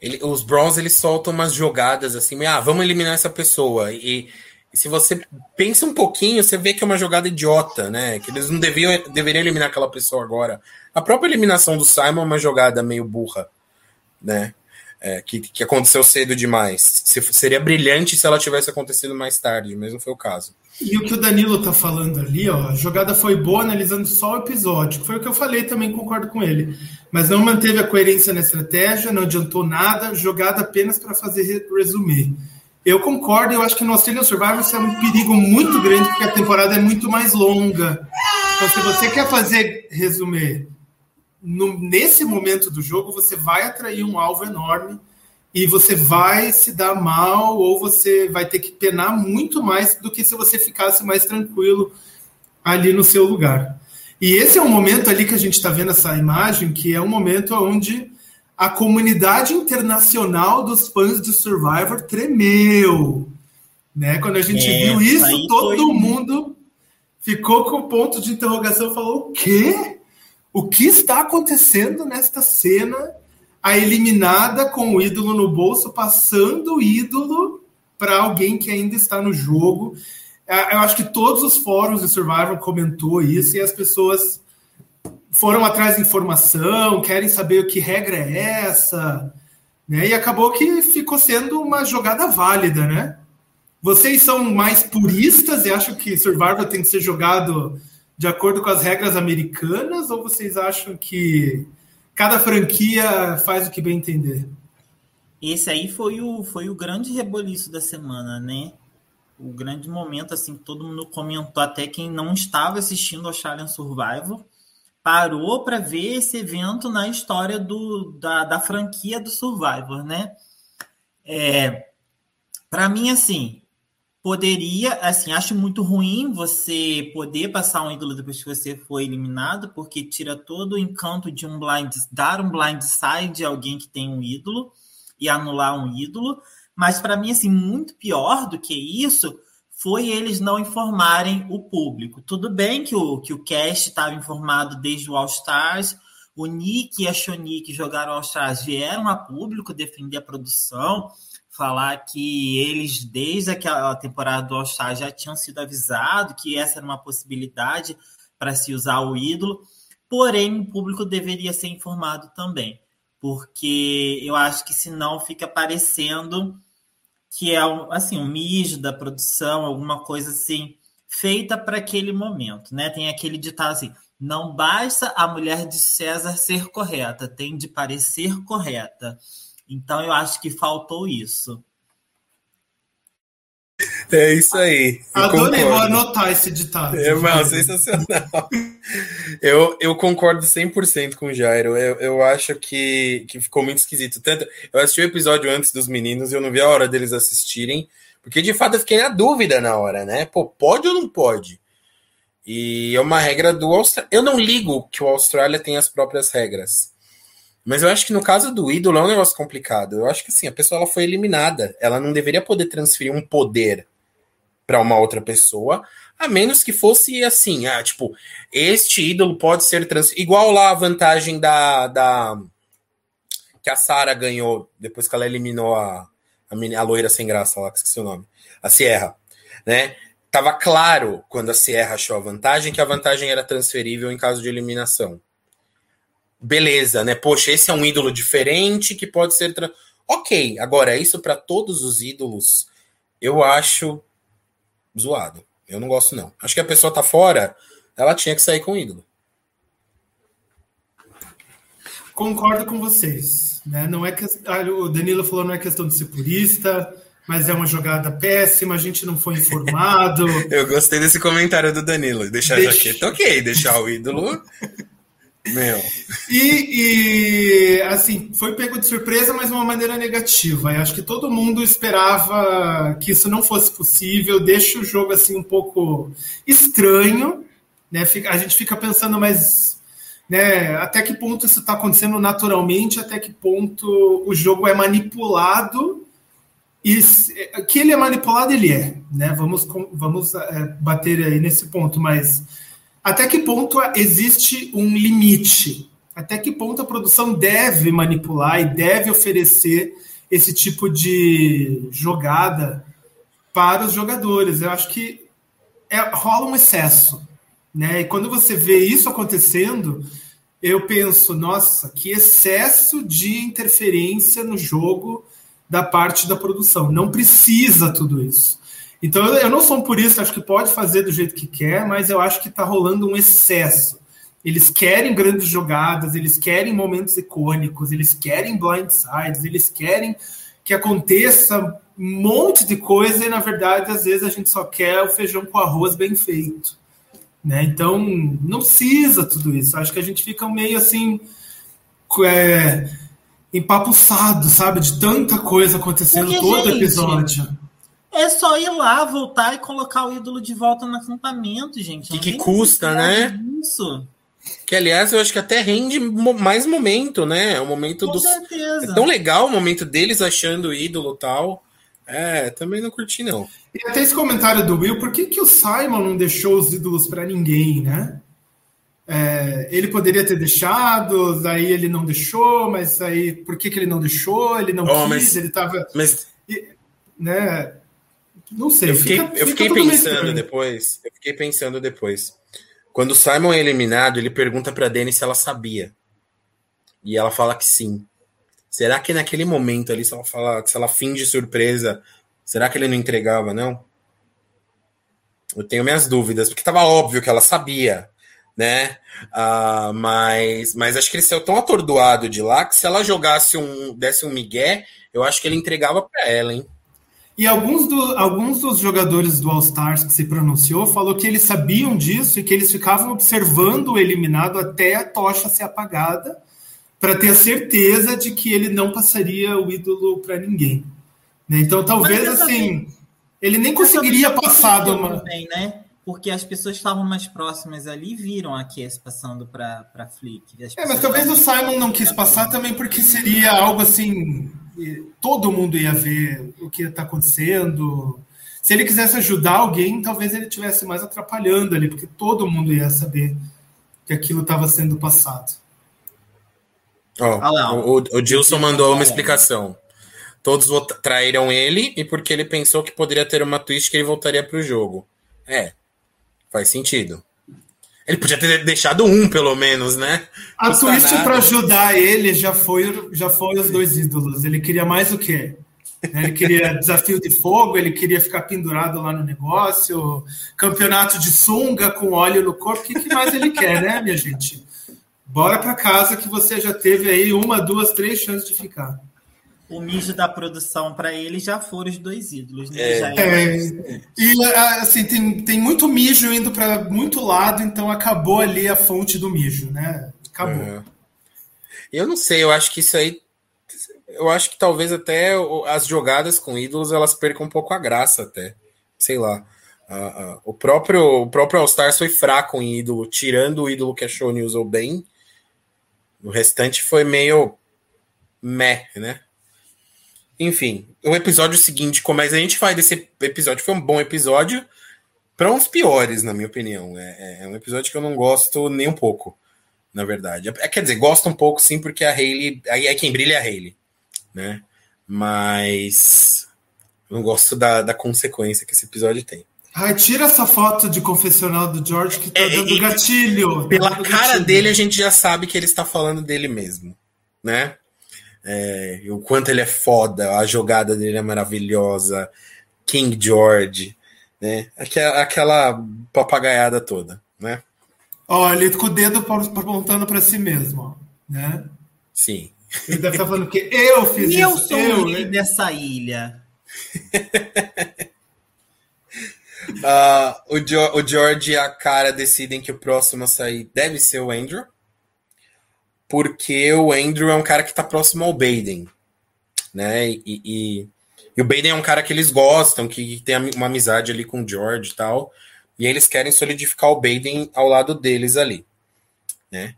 Ele, os Browns eles soltam umas jogadas assim, ah, vamos eliminar essa pessoa. E, e, se você pensa um pouquinho, você vê que é uma jogada idiota, né? Que eles não deviam, deveriam eliminar aquela pessoa agora. A própria eliminação do Simon é uma jogada meio burra, né? É, que, que aconteceu cedo demais. Se, seria brilhante se ela tivesse acontecido mais tarde, mas não foi o caso. E o que o Danilo tá falando ali, ó, a jogada foi boa analisando só o episódio, foi o que eu falei, também concordo com ele. Mas não manteve a coerência na estratégia, não adiantou nada, jogada apenas para fazer resumir. Eu concordo, eu acho que no Australian Survivor isso é um perigo muito grande, porque a temporada é muito mais longa. Então, se você quer fazer resumir no, nesse momento do jogo, você vai atrair um alvo enorme e você vai se dar mal ou você vai ter que penar muito mais do que se você ficasse mais tranquilo ali no seu lugar. E esse é um momento ali que a gente está vendo essa imagem, que é um momento onde a comunidade internacional dos fãs de Survivor tremeu. Né? Quando a gente é, viu isso, todo foi... mundo ficou com ponto de interrogação, falou: o quê? O que está acontecendo nesta cena, a eliminada com o ídolo no bolso, passando o ídolo para alguém que ainda está no jogo. É, eu acho que todos os fóruns de Survivor comentou isso e as pessoas foram atrás de informação, querem saber o que regra é essa, né? E acabou que ficou sendo uma jogada válida, né? Vocês são mais puristas e acham que Survivor tem que ser jogado de acordo com as regras americanas ou vocês acham que cada franquia faz o que bem entender? Esse aí foi o, foi o grande reboliço da semana, né? O grande momento, assim, todo mundo comentou, até quem não estava assistindo ao Challenge Survival, parou para ver esse evento na história do, da, da franquia do Survivor, né? É, para mim, assim, poderia, assim, acho muito ruim você poder passar um ídolo depois que você foi eliminado, porque tira todo o encanto de um blind, dar um blindside a alguém que tem um ídolo e anular um ídolo. Mas para mim, assim, muito pior do que isso foi eles não informarem o público. Tudo bem que o, que o cast estava informado desde o All Stars, o Nick e a Shoni jogaram All Stars vieram a público defender a produção, falar que eles, desde aquela temporada do All-Star, já tinham sido avisados que essa era uma possibilidade para se usar o ídolo, porém o público deveria ser informado também, porque eu acho que senão fica parecendo que é assim, um mijo da produção, alguma coisa assim, feita para aquele momento, né? Tem aquele ditado assim: não basta a mulher de César ser correta, tem de parecer correta. Então eu acho que faltou isso. É isso aí. Adorei, vou anotar esse ditado. É, mano, sensacional. eu, eu concordo 100% com o Jairo. Eu, eu acho que, que ficou muito esquisito. Tanto, eu assisti o episódio antes dos meninos e eu não vi a hora deles assistirem, porque de fato eu fiquei na dúvida na hora, né? Pô, pode ou não pode? E é uma regra do Austrália. Eu não ligo que o Austrália tem as próprias regras. Mas eu acho que no caso do ídolo é um negócio complicado. Eu acho que assim, a pessoa ela foi eliminada. Ela não deveria poder transferir um poder para uma outra pessoa, a menos que fosse assim, ah, tipo, este ídolo pode ser transferido. Igual lá a vantagem da. da que a Sara ganhou depois que ela eliminou a, a, a loira sem graça lá, que esqueci o nome. A Sierra. Né? Tava claro quando a Sierra achou a vantagem que a vantagem era transferível em caso de eliminação beleza, né? Poxa, esse é um ídolo diferente que pode ser. Tra... Ok, agora, isso para todos os ídolos, eu acho zoado. Eu não gosto, não. Acho que a pessoa tá fora, ela tinha que sair com o ídolo. Concordo com vocês. Né? Não é que ah, o Danilo falou não é questão de ser purista, mas é uma jogada péssima, a gente não foi informado. Eu gostei desse comentário do Danilo. Deixar Deixa... a jaqueta, ok, deixar o ídolo meu. E, e, assim, foi pego de surpresa, mas de uma maneira negativa. Eu acho que todo mundo esperava que isso não fosse possível, deixa o jogo assim um pouco estranho, né? A gente fica pensando, mas né, até que ponto isso está acontecendo naturalmente, até que ponto o jogo é manipulado E que ele é manipulado, ele é, né? Vamos, vamos é, bater aí nesse ponto, mas até que ponto existe um limite? Até que ponto a produção deve manipular e deve oferecer esse tipo de jogada para os jogadores? Eu acho que é, rola um excesso, né? E quando você vê isso acontecendo, eu penso, nossa, que excesso de interferência no jogo da parte da produção. Não precisa tudo isso. Então, eu não sou um purista, acho que pode fazer do jeito que quer, mas eu acho que está rolando um excesso. Eles querem grandes jogadas, eles querem momentos icônicos, eles querem blindsides, eles querem que aconteça um monte de coisa e, na verdade, às vezes a gente só quer o feijão com arroz bem feito. Né? Então, não precisa tudo isso. Acho que a gente fica meio assim. É, empapuçado, sabe? De tanta coisa acontecendo Porque, todo gente, episódio. É só ir lá, voltar e colocar o ídolo de volta no acampamento, gente. Que, que custa, né? Isso. Que, aliás, eu acho que até rende mais momento, né? O momento Com dos. Certeza. É tão legal o momento deles achando o ídolo tal. É, também não curti, não. E até esse comentário do Will, por que, que o Simon não deixou os ídolos para ninguém, né? É, ele poderia ter deixado, daí ele não deixou, mas aí por que, que ele não deixou? Ele não oh, quis, mas, ele estava. Mas... Né, não sei. Eu fiquei, fica, eu fiquei pensando depois. Eu fiquei pensando depois. Quando o Simon é eliminado, ele pergunta para Dani se ela sabia. E ela fala que sim. Será que naquele momento ali, se ela fala, se ela finge surpresa, será que ele não entregava, não? Eu tenho minhas dúvidas, porque estava óbvio que ela sabia né? Uh, mas, mas acho que ele saiu tão atordoado de lá que se ela jogasse um, desse um migué, eu acho que ele entregava para ela, hein? E alguns, do, alguns dos jogadores do All Stars que se pronunciou falou que eles sabiam disso e que eles ficavam observando o eliminado até a tocha ser apagada para ter a certeza de que ele não passaria o ídolo para ninguém. Né? Então talvez assim ele nem conseguiria passar de uma. Também, né? porque as pessoas estavam mais próximas ali viram a Kies passando para Flick. É, mas talvez o Simon não quis passar também porque seria algo assim. Todo mundo ia ver o que está acontecendo. Se ele quisesse ajudar alguém, talvez ele estivesse mais atrapalhando ali, porque todo mundo ia saber que aquilo estava sendo passado. Oh, ah, o, o Gilson mandou uma explicação. Todos traíram ele e porque ele pensou que poderia ter uma twist que ele voltaria para o jogo. É, Faz sentido. Ele podia ter deixado um, pelo menos, né? A Custa twist para ajudar ele já foi, já foi os dois ídolos. Ele queria mais o quê? Ele queria desafio de fogo, ele queria ficar pendurado lá no negócio, campeonato de sunga com óleo no corpo. O que, que mais ele quer, né, minha gente? Bora para casa que você já teve aí uma, duas, três chances de ficar o mijo da produção para ele já foram os dois ídolos, né? É. É. É. E assim, tem, tem muito mijo indo para muito lado, então acabou ali a fonte do mijo, né? Acabou. É. Eu não sei, eu acho que isso aí. Eu acho que talvez até as jogadas com ídolos elas percam um pouco a graça, até. Sei lá. Uh, uh, o próprio o próprio All Stars foi fraco em ídolo, tirando o ídolo que a Shone usou bem. O restante foi meio meh, né? Enfim, o episódio seguinte começa. A gente faz desse episódio, foi um bom episódio, para uns piores, na minha opinião. É, é, é, um episódio que eu não gosto nem um pouco, na verdade. É, quer dizer, gosto um pouco sim, porque a Hayley. Aí é quem brilha é a Hayley, né? Mas. Eu não gosto da, da consequência que esse episódio tem. Ai, tira essa foto de confessional do George que tá é, dando gatilho. Pela tá dando cara gatilho. dele, a gente já sabe que ele está falando dele mesmo, né? É, o quanto ele é foda, a jogada dele é maravilhosa, King George, né? Aquela, aquela papagaiada toda, né? Ó, ele com o dedo apontando para si mesmo, né? Sim. Ele deve estar falando que eu fiz e isso. Eu sou eu, o rei né? dessa ilha. uh, o, jo o George e a cara decidem que o próximo a sair deve ser o Andrew porque o Andrew é um cara que está próximo ao Baden, né? E, e, e, o Baden é um cara que eles gostam, que tem uma amizade ali com o George e tal, e eles querem solidificar o Baden ao lado deles ali, né?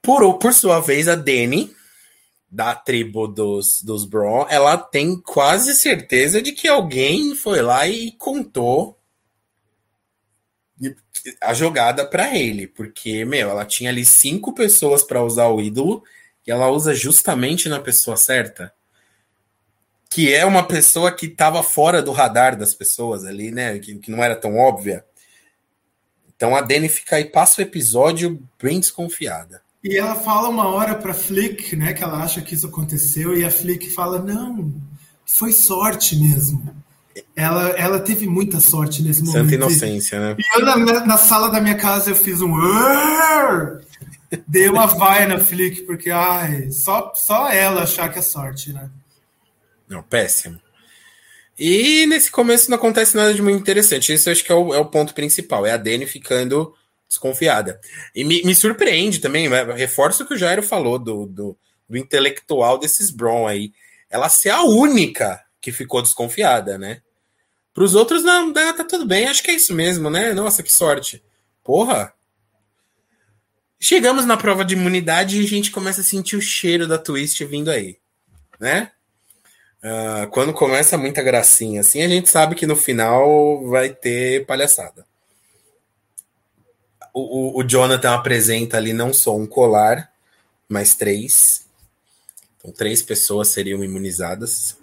Por, por sua vez, a Dani da tribo dos, dos Braun, ela tem quase certeza de que alguém foi lá e contou a jogada para ele, porque, meu, ela tinha ali cinco pessoas para usar o ídolo e ela usa justamente na pessoa certa, que é uma pessoa que estava fora do radar das pessoas ali, né, que, que não era tão óbvia. Então a Dani fica aí, passa o episódio bem desconfiada. E ela fala uma hora para Flick, né, que ela acha que isso aconteceu, e a Flick fala: não, foi sorte mesmo. Ela, ela teve muita sorte nesse momento. Santa inocência, né? E eu, na, na, sala da minha casa, eu fiz um. Dei uma vai na Flick, porque ai, só, só ela achar que é sorte, né? Não, péssimo. E nesse começo não acontece nada de muito interessante. Isso eu acho que é o, é o ponto principal. É a Dani ficando desconfiada. E me, me surpreende também, né? reforço o que o Jairo falou do, do, do intelectual desses Bron aí. Ela ser a única que ficou desconfiada, né? Para os outros, não, tá tudo bem, acho que é isso mesmo, né? Nossa, que sorte. Porra! Chegamos na prova de imunidade e a gente começa a sentir o cheiro da twist vindo aí, né? Uh, quando começa muita gracinha assim, a gente sabe que no final vai ter palhaçada. O, o, o Jonathan apresenta ali não só um colar, mas três. Então, três pessoas seriam imunizadas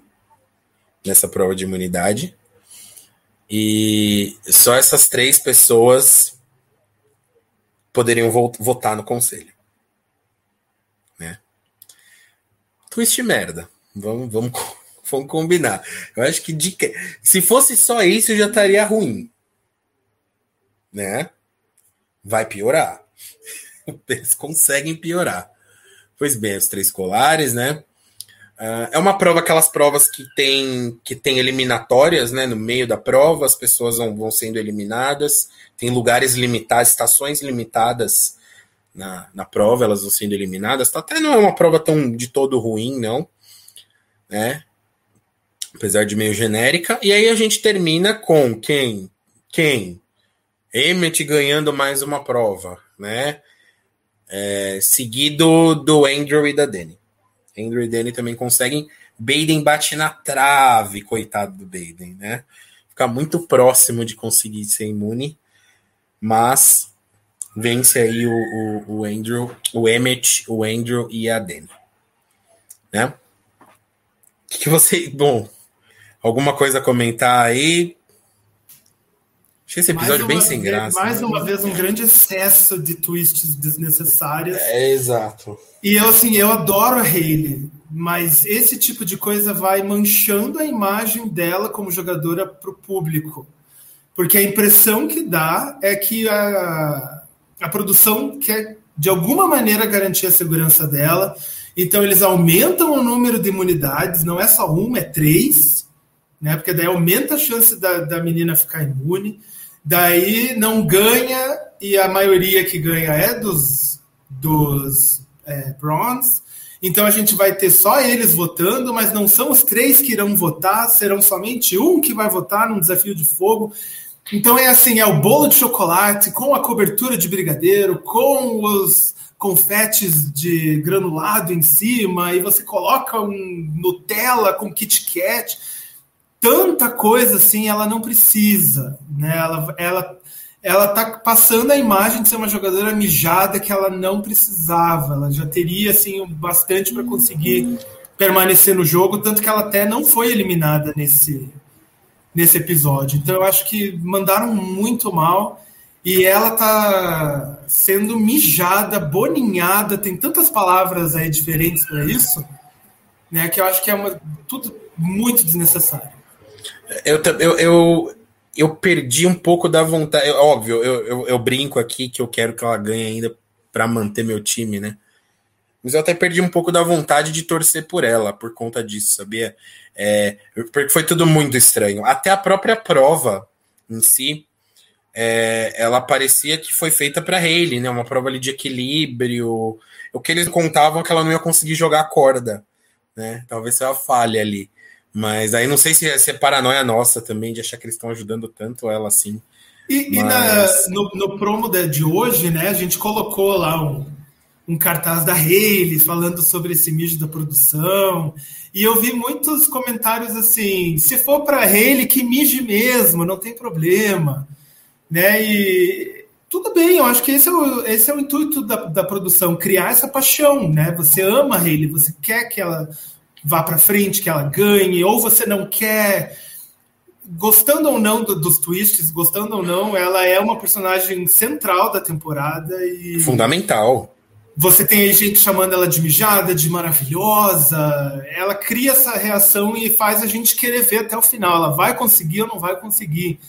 nessa prova de imunidade. E só essas três pessoas poderiam votar no conselho. Né? Twist merda. Vamos, vamos, vamos combinar. Eu acho que de, se fosse só isso já estaria ruim. Né? Vai piorar. Eles conseguem piorar. Pois bem, os três colares, né? Uh, é uma prova, aquelas provas que tem, que tem eliminatórias, né? No meio da prova, as pessoas vão, vão sendo eliminadas, tem lugares limitados, estações limitadas na, na prova, elas vão sendo eliminadas. Tá, até não é uma prova tão de todo ruim, não, né? Apesar de meio genérica. E aí a gente termina com quem? Quem? Emmett ganhando mais uma prova, né? É, seguido do Andrew e da Danny. Andrew e Danny também conseguem. Baden bate na trave, coitado do Baden, né? Fica muito próximo de conseguir ser imune, mas vence aí o, o, o Andrew, o Emmett, o Andrew e a Danny, né? Que, que você. Bom, alguma coisa a comentar aí? Achei esse episódio bem sem vez, graça. Mais né? uma vez, um grande excesso de twists desnecessários. É, exato. E eu, assim, eu adoro a Hayley, mas esse tipo de coisa vai manchando a imagem dela como jogadora para o público. Porque a impressão que dá é que a, a produção quer, de alguma maneira, garantir a segurança dela. Então, eles aumentam o número de imunidades, não é só uma, é três, né? Porque daí aumenta a chance da, da menina ficar imune. Daí não ganha, e a maioria que ganha é dos, dos é, Bronze. Então a gente vai ter só eles votando, mas não são os três que irão votar, serão somente um que vai votar num desafio de fogo. Então é assim, é o bolo de chocolate com a cobertura de brigadeiro, com os confetes de granulado em cima, e você coloca um Nutella com Kit Kat tanta coisa assim, ela não precisa, né? Ela, ela, ela tá passando a imagem de ser uma jogadora mijada que ela não precisava. Ela já teria assim bastante para conseguir permanecer no jogo, tanto que ela até não foi eliminada nesse nesse episódio. Então eu acho que mandaram muito mal e ela tá sendo mijada, boninhada, tem tantas palavras aí diferentes para isso, né, que eu acho que é uma, tudo muito desnecessário. Eu, eu, eu, eu perdi um pouco da vontade. Óbvio, eu, eu, eu brinco aqui que eu quero que ela ganhe ainda para manter meu time, né? Mas eu até perdi um pouco da vontade de torcer por ela por conta disso, sabia? É, porque foi tudo muito estranho. Até a própria prova em si, é, ela parecia que foi feita para Hayley, né? Uma prova ali de equilíbrio. O que eles contavam é que ela não ia conseguir jogar a corda, né? Talvez seja uma falha ali. Mas aí não sei se, se é paranoia nossa também de achar que eles estão ajudando tanto ela assim. E, mas... e na, no, no, promo de, de, hoje, né, a gente colocou lá um, um cartaz da Hayley falando sobre esse mijo da produção. E eu vi muitos comentários assim: se for para Hayley, que mije mesmo, não tem problema. Né? E tudo bem, eu acho que esse é o, esse é o intuito da, da produção, criar essa paixão. Né? Você ama a Hayley, você quer que ela vá para frente, que ela ganhe, ou você não quer. Gostando ou não do, dos twists, gostando ou não, ela é uma personagem central da temporada e. Fundamental. Você tem gente chamando ela de mijada, de maravilhosa. Ela cria essa reação e faz a gente querer ver até o final. Ela vai conseguir ou não vai conseguir.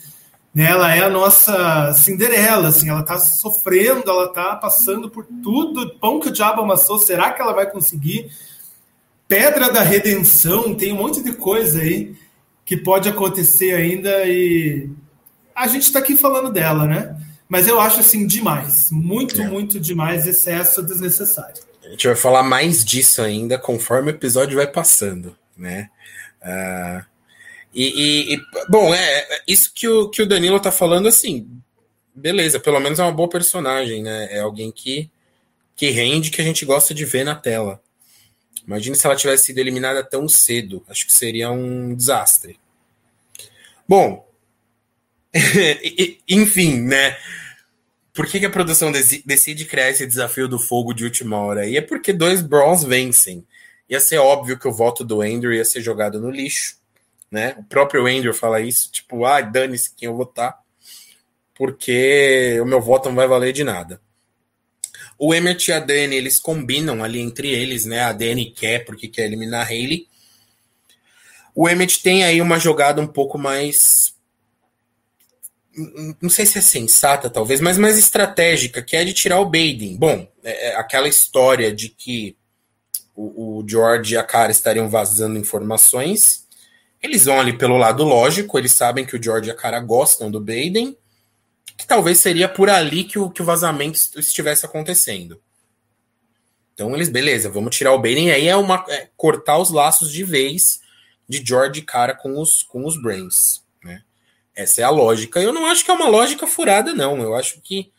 Né? Ela é a nossa Cinderela, assim, ela está sofrendo, ela está passando por tudo, pão que o diabo amassou, será que ela vai conseguir? Pedra da Redenção, tem um monte de coisa aí que pode acontecer ainda e a gente está aqui falando dela, né? Mas eu acho assim demais, muito, é. muito demais, excesso desnecessário. A gente vai falar mais disso ainda conforme o episódio vai passando, né? Uh, e, e, e, bom, é, é isso que o, que o Danilo tá falando, assim, beleza, pelo menos é uma boa personagem, né? É alguém que, que rende, que a gente gosta de ver na tela. Imagine se ela tivesse sido eliminada tão cedo. Acho que seria um desastre. Bom, enfim, né? Por que, que a produção decide criar esse desafio do fogo de última hora? E é porque dois Brawls vencem. Ia ser óbvio que o voto do Andrew ia ser jogado no lixo, né? O próprio Andrew fala isso, tipo, ah, dane-se quem eu votar, porque o meu voto não vai valer de nada. O Emmett e a Dani, eles combinam ali entre eles, né? A Dani quer porque quer eliminar a Hayley. O Emmett tem aí uma jogada um pouco mais não sei se é sensata, talvez, mas mais estratégica, que é de tirar o Baden. Bom, é, é aquela história de que o, o, George e a Cara estariam vazando informações. Eles vão ali pelo lado lógico, eles sabem que o George e a Cara gostam do Baden, que talvez seria por ali que o, que o vazamento estivesse acontecendo. Então eles, beleza, vamos tirar o Baden, e aí é, uma, é cortar os laços de vez de George Cara com os, com os Brains. Essa é a lógica. Eu não acho que é uma lógica furada, não. Eu acho que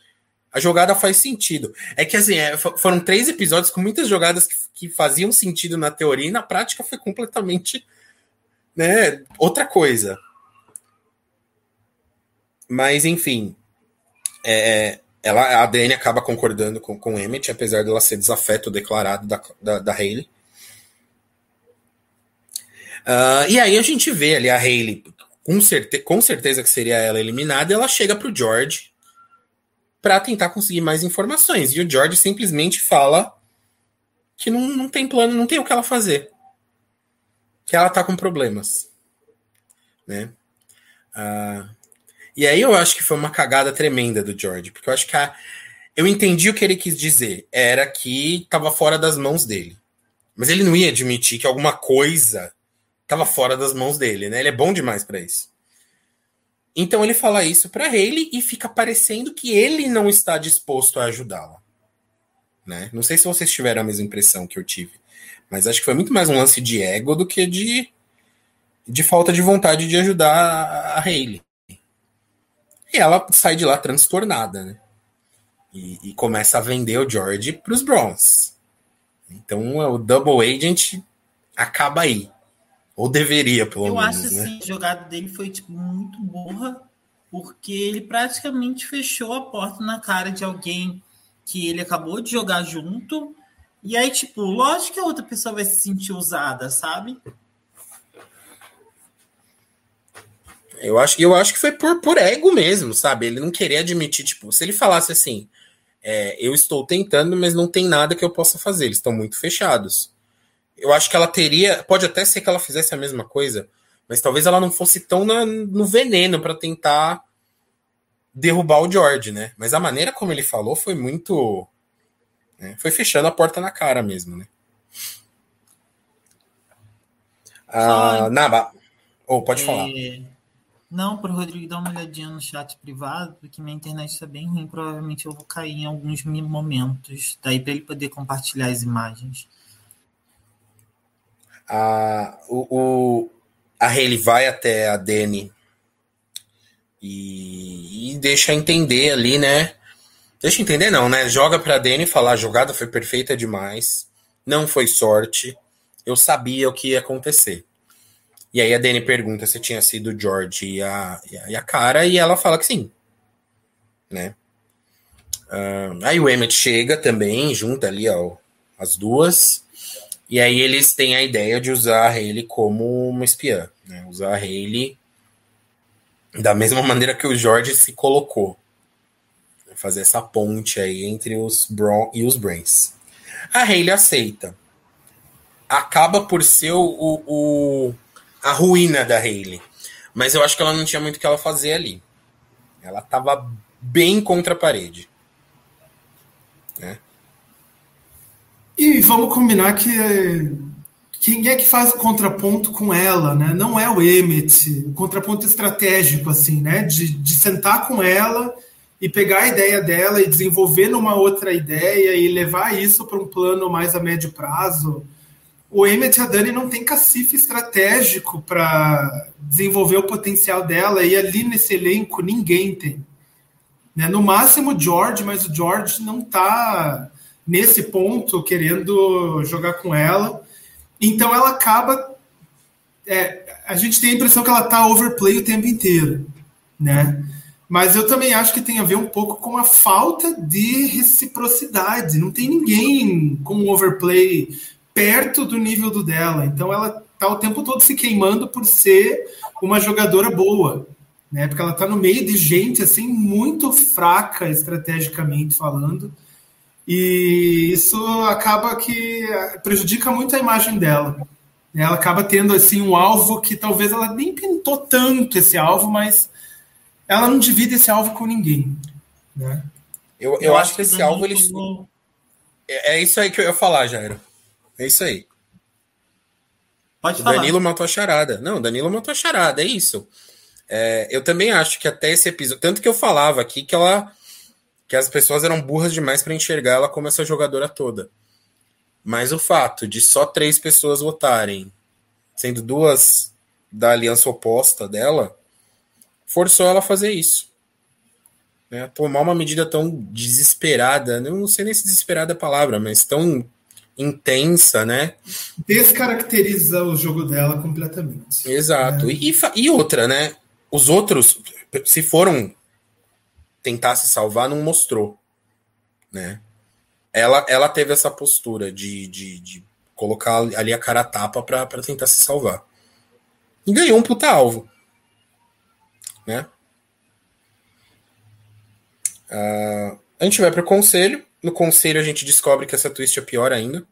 a jogada faz sentido. É que assim, é, foram três episódios com muitas jogadas que, que, faziam sentido na teoria e na prática foi completamente né, outra coisa. Mas, enfim. É, ela, a Dani acaba concordando com, com Emmett, apesar dela ser desafeto declarado da, da, da Hayley. Uh, e aí a gente vê ali a Hayley com, certe com certeza que seria ela eliminada, ela chega pro George para tentar conseguir mais informações. E o George simplesmente fala que não, não tem plano, não tem o que ela fazer. Que ela tá com problemas. Né? Uh, e aí eu acho que foi uma cagada tremenda do George, porque eu acho que a, eu entendi o que ele quis dizer. Era que tava fora das mãos dele. Mas ele não ia admitir que alguma coisa estava fora das mãos dele, né? Ele é bom demais para isso. Então ele fala isso para Hayley e fica parecendo que ele não está disposto a ajudá-la. Né? Não sei se vocês tiveram a mesma impressão que eu tive, mas acho que foi muito mais um lance de ego do que de, de falta de vontade de ajudar a, Hayley. E ela sai de lá transtornada, né? E, e começa a vender o George para os Browns. Então o Double Agent acaba aí. Ou deveria, pelo eu menos. Eu acho né? assim, a jogada dele foi tipo, muito burra, porque ele praticamente fechou a porta na cara de alguém que ele acabou de jogar junto. E aí, tipo, lógico que a outra pessoa vai se sentir usada, sabe? Eu acho, eu acho que foi por, por ego mesmo, sabe? Ele não queria admitir, tipo, se ele falasse assim, é, eu estou tentando, mas não tem nada que eu possa fazer, eles estão muito fechados eu acho que ela teria. Pode até ser que ela fizesse a mesma coisa, mas talvez ela não fosse tão na, no veneno para tentar derrubar o George, né? Mas a maneira como ele falou foi muito. Né? Foi fechando a porta na cara mesmo, né? Ah, Naba. Ou oh, pode é... falar. Não, para o Rodrigo dar uma olhadinha no chat privado, porque minha internet está bem ruim. Provavelmente eu vou cair em alguns momentos. Daí para ele poder compartilhar as imagens a, o, o, a Haley vai até a Dani e, e deixa entender ali, né? Deixa entender, não, né? Joga pra Dani falar: a jogada foi perfeita demais, não foi sorte, eu sabia o que ia acontecer. E aí a Dani pergunta se tinha sido George e a, e a cara, e ela fala que sim. Né? Uh, aí o Emmett chega também, junta ali ó, as duas. E aí eles têm a ideia de usar a Hayley como uma espiã. Né? Usar a Hayley da mesma maneira que o George se colocou. Fazer essa ponte aí entre os Braun e os Brains. A Hayley aceita. Acaba por ser o, o, a ruína da Hayley. Mas eu acho que ela não tinha muito o que ela fazer ali. Ela estava bem contra a parede. Né? E vamos combinar que quem é que faz o contraponto com ela, né? Não é o Emmett, o contraponto estratégico, assim, né? De, de sentar com ela e pegar a ideia dela e desenvolver numa outra ideia e levar isso para um plano mais a médio prazo. O Emmett e a Dani não tem cacife estratégico para desenvolver o potencial dela e ali nesse elenco ninguém tem. Né? No máximo o George, mas o George não está nesse ponto querendo jogar com ela. Então ela acaba. É, a gente tem a impressão que ela está overplay o tempo inteiro, né? Mas eu também acho que tem a ver um pouco com a falta de reciprocidade. Não tem ninguém com overplay perto do nível do dela. Então ela tá o tempo todo se queimando por ser uma jogadora boa, né? Porque ela tá no meio de gente assim muito fraca estrategicamente falando. E isso acaba que prejudica muito a imagem dela. Ela acaba tendo assim um alvo que talvez ela nem pintou tanto esse alvo, mas ela não divide esse alvo com ninguém. Né? Eu, eu, eu acho, acho que esse alvo ele... é, é isso aí que eu ia falar, Jairo. É isso aí. Pode o falar. Danilo matou a charada. Não, Danilo matou a charada, é isso. É, eu também acho que até esse episódio. Tanto que eu falava aqui que ela que as pessoas eram burras demais para enxergar ela como essa jogadora toda. Mas o fato de só três pessoas votarem, sendo duas da aliança oposta dela, forçou ela a fazer isso. Né? Tomar uma medida tão desesperada, não sei nem se desesperada é a palavra, mas tão intensa, né? Descaracteriza o jogo dela completamente. Exato. Né? E, e outra, né? Os outros, se foram tentar se salvar, não mostrou, né? Ela, ela teve essa postura de, de, de colocar ali a cara a tapa para tentar se salvar. E ganhou um puta alvo, né? Uh, a gente vai para o conselho. No conselho a gente descobre que essa twist é pior ainda.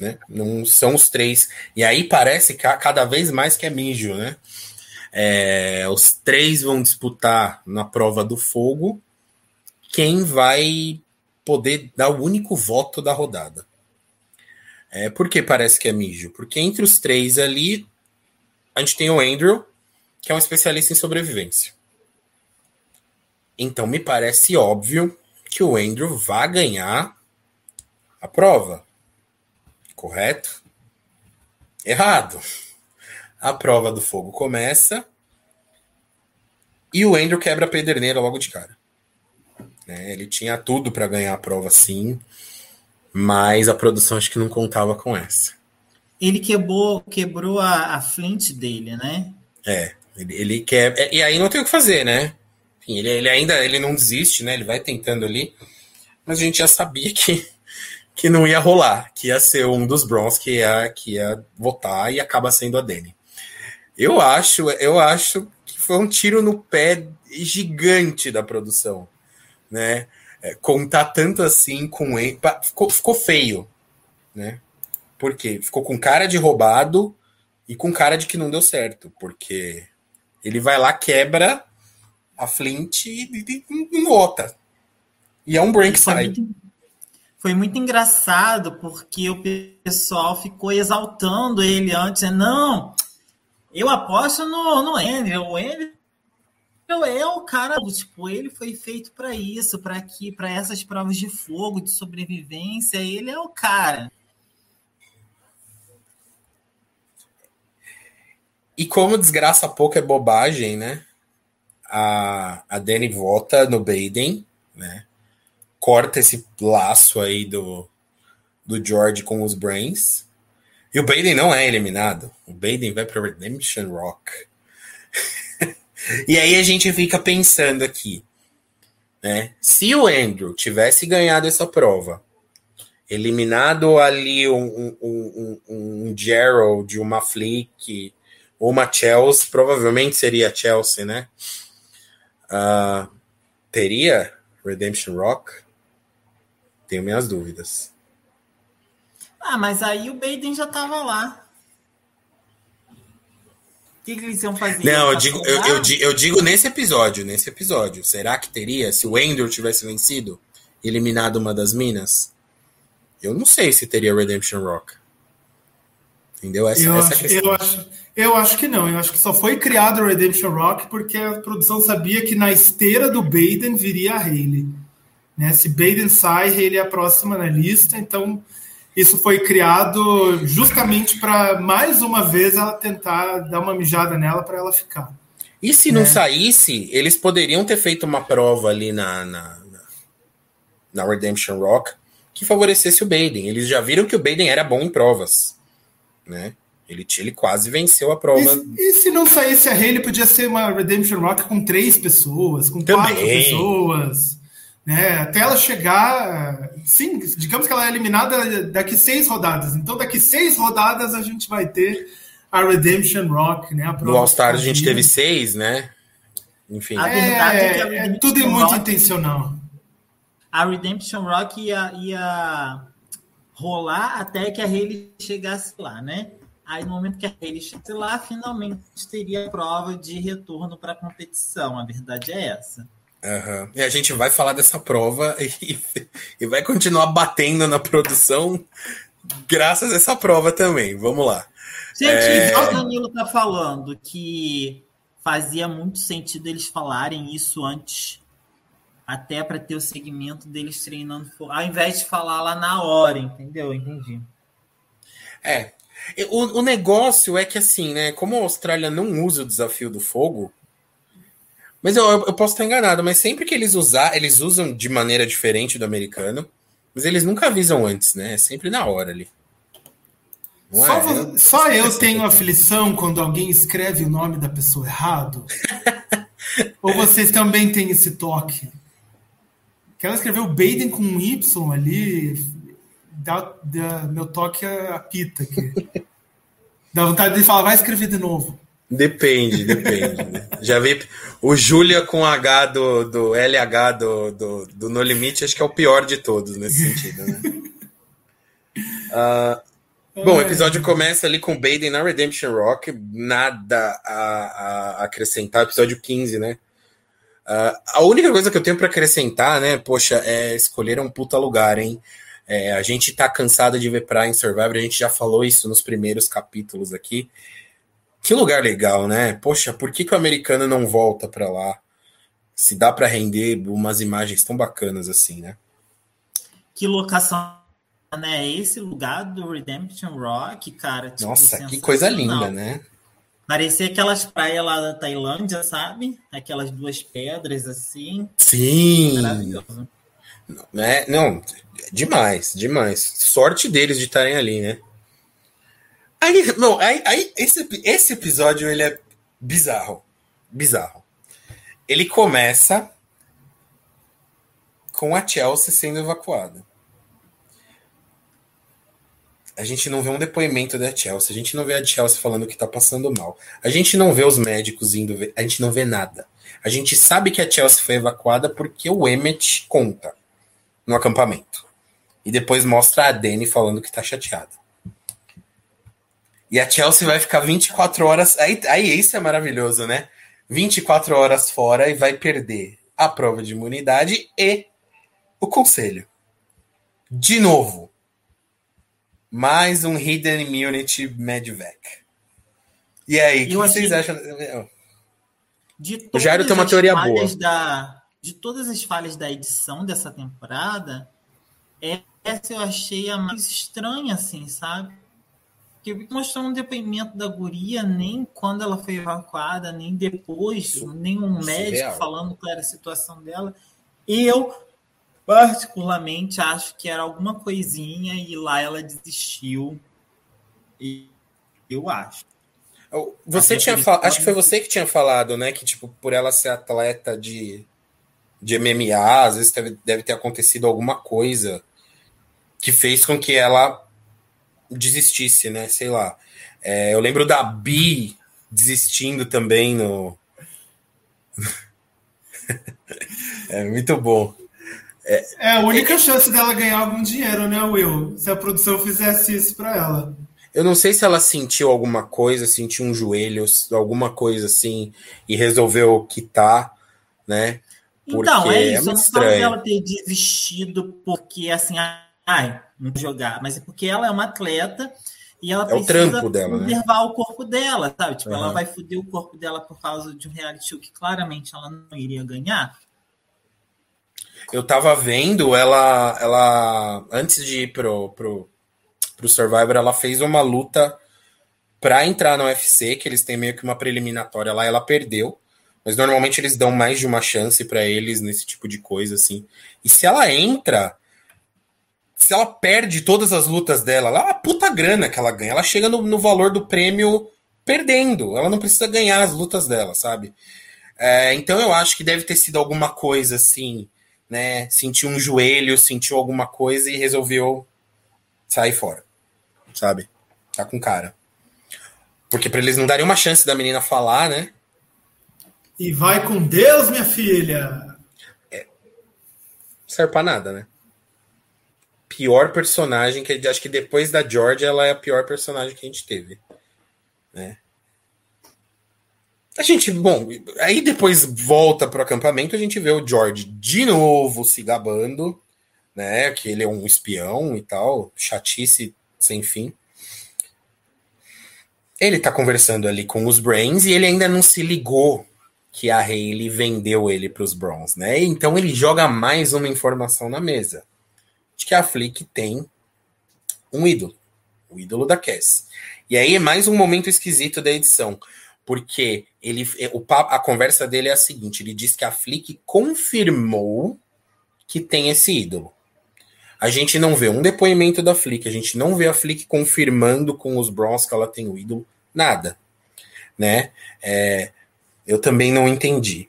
Né? Não são os três. E aí parece cada vez mais que é mijo, né? É, os três vão disputar na prova do fogo quem vai poder dar o único voto da rodada. É, por que parece que é mijo? Porque entre os três ali, a gente tem o Andrew, que é um especialista em sobrevivência. Então me parece óbvio que o Andrew vai ganhar a prova. Correto? Errado a prova do fogo começa e o Andrew quebra a pederneira logo de cara. É, ele tinha tudo para ganhar a prova sim, mas a produção acho que não contava com essa. Ele quebrou, quebrou a, a Flint dele, né? É, ele, ele quer. É, e aí não tem o que fazer, né? Enfim, ele, ele ainda ele não desiste, né? Ele vai tentando ali. Mas a gente já sabia que que não ia rolar, que ia ser um dos Browns que ia, que ia votar e acaba sendo a Dani. Eu acho, eu acho que foi um tiro no pé gigante da produção, né? É, contar tanto assim com ele, ficou, ficou feio, né? Porque ficou com cara de roubado e com cara de que não deu certo, porque ele vai lá, quebra a Flint e, não vota. E é um break side. Foi muito engraçado porque o pessoal ficou exaltando ele antes. Né? Não, eu aposto no, no Andrew. O Andrew é o cara, tipo, ele foi feito para isso, para aqui, para essas provas de fogo, de sobrevivência. Ele é o cara. E como desgraça pouco é bobagem, né? A, a Dani vota no Baden, né? corta esse laço aí do, do George com os Brains. E o Baden não é eliminado. O Baden vai para Redemption Rock. e aí a gente fica pensando aqui, né? Se o Andrew tivesse ganhado essa prova, eliminado ali um, um, um, um Gerald, uma Flick, uma Chelsea, provavelmente seria Chelsea, né? Uh, teria Redemption Rock? Tenho minhas dúvidas. Ah, mas aí o Baden já tava lá. O que, que eles iam fazer? Não, eu digo, eu, eu, eu, digo nesse episódio, nesse episódio. Será que teria? Se o Andrew tivesse vencido, eliminado uma das minas? Eu não sei se teria Redemption Rock. Entendeu? Essa, eu, essa acho, eu, acho, eu acho que não. Eu acho que só foi criado o Redemption Rock porque a produção sabia que na esteira do Baden viria a Hayley. Né? Se Baden sai, Hayley é a próxima na lista. Então, isso foi criado justamente para, mais uma vez, ela tentar dar uma mijada nela para ela ficar. E se não é. saísse, eles poderiam ter feito uma prova ali na, na, na Redemption Rock que favorecesse o Baden. Eles já viram que o Baden era bom em provas, né? Ele, ele quase venceu a prova. E, e se não saísse a Haley, podia ser uma Redemption Rock com três pessoas, com Também. quatro pessoas. Né? Até ela chegar. Sim, digamos que ela é eliminada daqui seis rodadas. Então, daqui seis rodadas a gente vai ter a Redemption Rock, né? A no All Stars a gente teve seis, né? Enfim. A verdade é, é, que é tudo é muito Rock, intencional. A Redemption Rock ia, ia rolar até que a Haley chegasse lá, né? Aí, no momento que a Haley chegasse lá, finalmente teria a prova de retorno para a competição. A verdade é essa. Uhum. E a gente vai falar dessa prova e, e vai continuar batendo na produção graças a essa prova também. Vamos lá. Gente, é... o Danilo tá falando que fazia muito sentido eles falarem isso antes, até para ter o segmento deles treinando, ao invés de falar lá na hora, entendeu? Entendi. É. O, o negócio é que assim, né? Como a Austrália não usa o desafio do fogo, mas eu, eu posso estar enganado, mas sempre que eles usar, eles usam de maneira diferente do americano, mas eles nunca avisam antes, né? É sempre na hora ali. Não só, é? eu, só eu tenho aflição quando alguém escreve o nome da pessoa errado? Ou vocês também têm esse toque? Que ela escreveu Baden com um Y ali, dá, dá, meu toque apita aqui. Dá vontade de falar, vai escrever de novo. Depende, depende. Né? Já vi o Júlia com H do, do LH do, do, do, No Limite, acho que é o pior de todos nesse sentido, né? Uh, bom, o episódio começa ali com Baden na Redemption Rock, nada a, a acrescentar, episódio 15, né? Uh, a única coisa que eu tenho para acrescentar, né, poxa, é escolher um puta lugar, hein? É, a gente tá cansado de ver Praia em Survivor, a gente já falou isso nos primeiros capítulos aqui. Que lugar legal, né? Poxa, por que, que o americano não volta para lá? Se dá para render umas imagens tão bacanas assim, né? Que locação, né? Esse lugar do Redemption Rock, cara. Tipo, Nossa, que coisa linda, né? Parecia aquelas praias lá da Tailândia, sabe? Aquelas duas pedras assim. Sim. Maravilhoso. Né? Não, demais, demais. Sorte deles de estarem ali, né? Aí, não, aí, aí esse, esse episódio ele é bizarro. Bizarro. Ele começa com a Chelsea sendo evacuada. A gente não vê um depoimento da Chelsea, a gente não vê a Chelsea falando que tá passando mal. A gente não vê os médicos indo ver, a gente não vê nada. A gente sabe que a Chelsea foi evacuada porque o Emmet conta no acampamento. E depois mostra a Dani falando que tá chateada. E a Chelsea vai ficar 24 horas. Aí, aí isso é maravilhoso, né? 24 horas fora e vai perder a prova de imunidade e o conselho. De novo. Mais um Hidden Immunity Medvac. E aí, o que vocês acham? o Jairo tem uma teoria boa. Da, de todas as falhas da edição dessa temporada, essa eu achei a mais estranha, assim, sabe? que mostrou um depoimento da guria nem quando ela foi evacuada, nem depois, nenhum médico falando qual era a situação dela. Eu particularmente acho que era alguma coisinha e lá ela desistiu. E eu acho. Você tinha falado, acho que foi você que tinha falado, né? Que tipo, por ela ser atleta de, de MMA, às vezes deve, ter acontecido alguma coisa que fez com que ela desistisse, né? Sei lá. É, eu lembro da Bi desistindo também no. é muito bom. É, é a única é, chance dela ganhar algum dinheiro, né, Will? Se a produção fizesse isso para ela. Eu não sei se ela sentiu alguma coisa, sentiu um joelho, alguma coisa assim, e resolveu quitar, né? Então, é isso. É não ela ter desistido porque, assim, ai, não jogar, mas é porque ela é uma atleta e ela é precisa dela, né? preservar né? o corpo dela, sabe? Tipo, uhum. ela vai foder o corpo dela por causa de um reality show que claramente ela não iria ganhar. Eu tava vendo ela, ela antes de ir pro, pro, pro Survivor, ela fez uma luta para entrar no UFC, que eles têm meio que uma preliminatória lá, ela perdeu. Mas normalmente eles dão mais de uma chance para eles nesse tipo de coisa, assim. E se ela entra, se ela perde todas as lutas dela, lá é uma puta grana que ela ganha. Ela chega no, no valor do prêmio perdendo. Ela não precisa ganhar as lutas dela, sabe? É, então eu acho que deve ter sido alguma coisa assim, né? Sentiu um joelho, sentiu alguma coisa e resolveu sair fora, sabe? Tá com cara. Porque para eles não darem uma chance da menina falar, né? E vai com Deus, minha filha! É. Serve pra nada, né? Pior personagem que acho que depois da George ela é a pior personagem que a gente teve, né? A gente, bom, aí depois volta pro acampamento, a gente vê o George de novo se gabando, né? Que ele é um espião e tal, chatice sem fim. Ele tá conversando ali com os Brains e ele ainda não se ligou que a Hayley vendeu ele para os Browns, né? Então ele joga mais uma informação na mesa de que a Flick tem um ídolo, o ídolo da Cass. E aí é mais um momento esquisito da edição, porque ele, o, a conversa dele é a seguinte: ele diz que a Flick confirmou que tem esse ídolo. A gente não vê um depoimento da Flick, a gente não vê a Flick confirmando com os Browns que ela tem o ídolo, nada, né? É, eu também não entendi.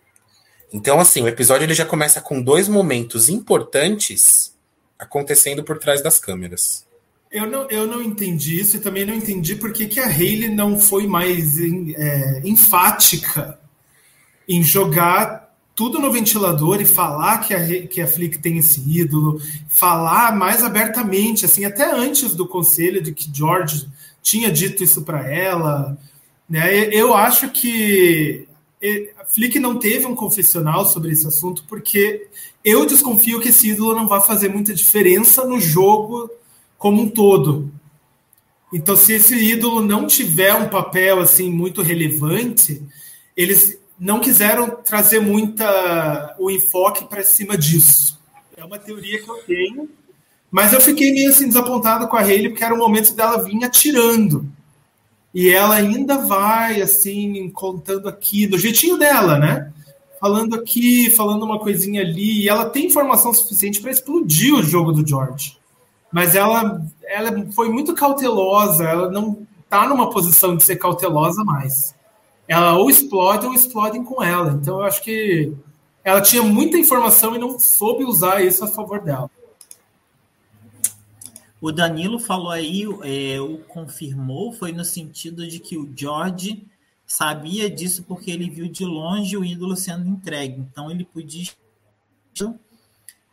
Então, assim, o episódio ele já começa com dois momentos importantes acontecendo por trás das câmeras. Eu não, eu não entendi isso e também não entendi por que, que a Hayley não foi mais é, enfática em jogar tudo no ventilador e falar que a, que a Flick tem esse ídolo, falar mais abertamente, assim, até antes do conselho de que George tinha dito isso para ela. Né? Eu acho que Flick não teve um confessional sobre esse assunto, porque eu desconfio que esse ídolo não vai fazer muita diferença no jogo como um todo. Então, se esse ídolo não tiver um papel assim muito relevante, eles não quiseram trazer muita o enfoque para cima disso. É uma teoria que eu tenho, mas eu fiquei meio assim desapontado com a Hayley porque era o momento dela vir atirando. E ela ainda vai, assim, contando aqui, do jeitinho dela, né? Falando aqui, falando uma coisinha ali. E ela tem informação suficiente para explodir o jogo do George. Mas ela, ela foi muito cautelosa, ela não está numa posição de ser cautelosa mais. Ela ou explode ou explodem com ela. Então eu acho que ela tinha muita informação e não soube usar isso a favor dela. O Danilo falou aí, é, o confirmou, foi no sentido de que o George sabia disso porque ele viu de longe o ídolo sendo entregue. Então ele podia.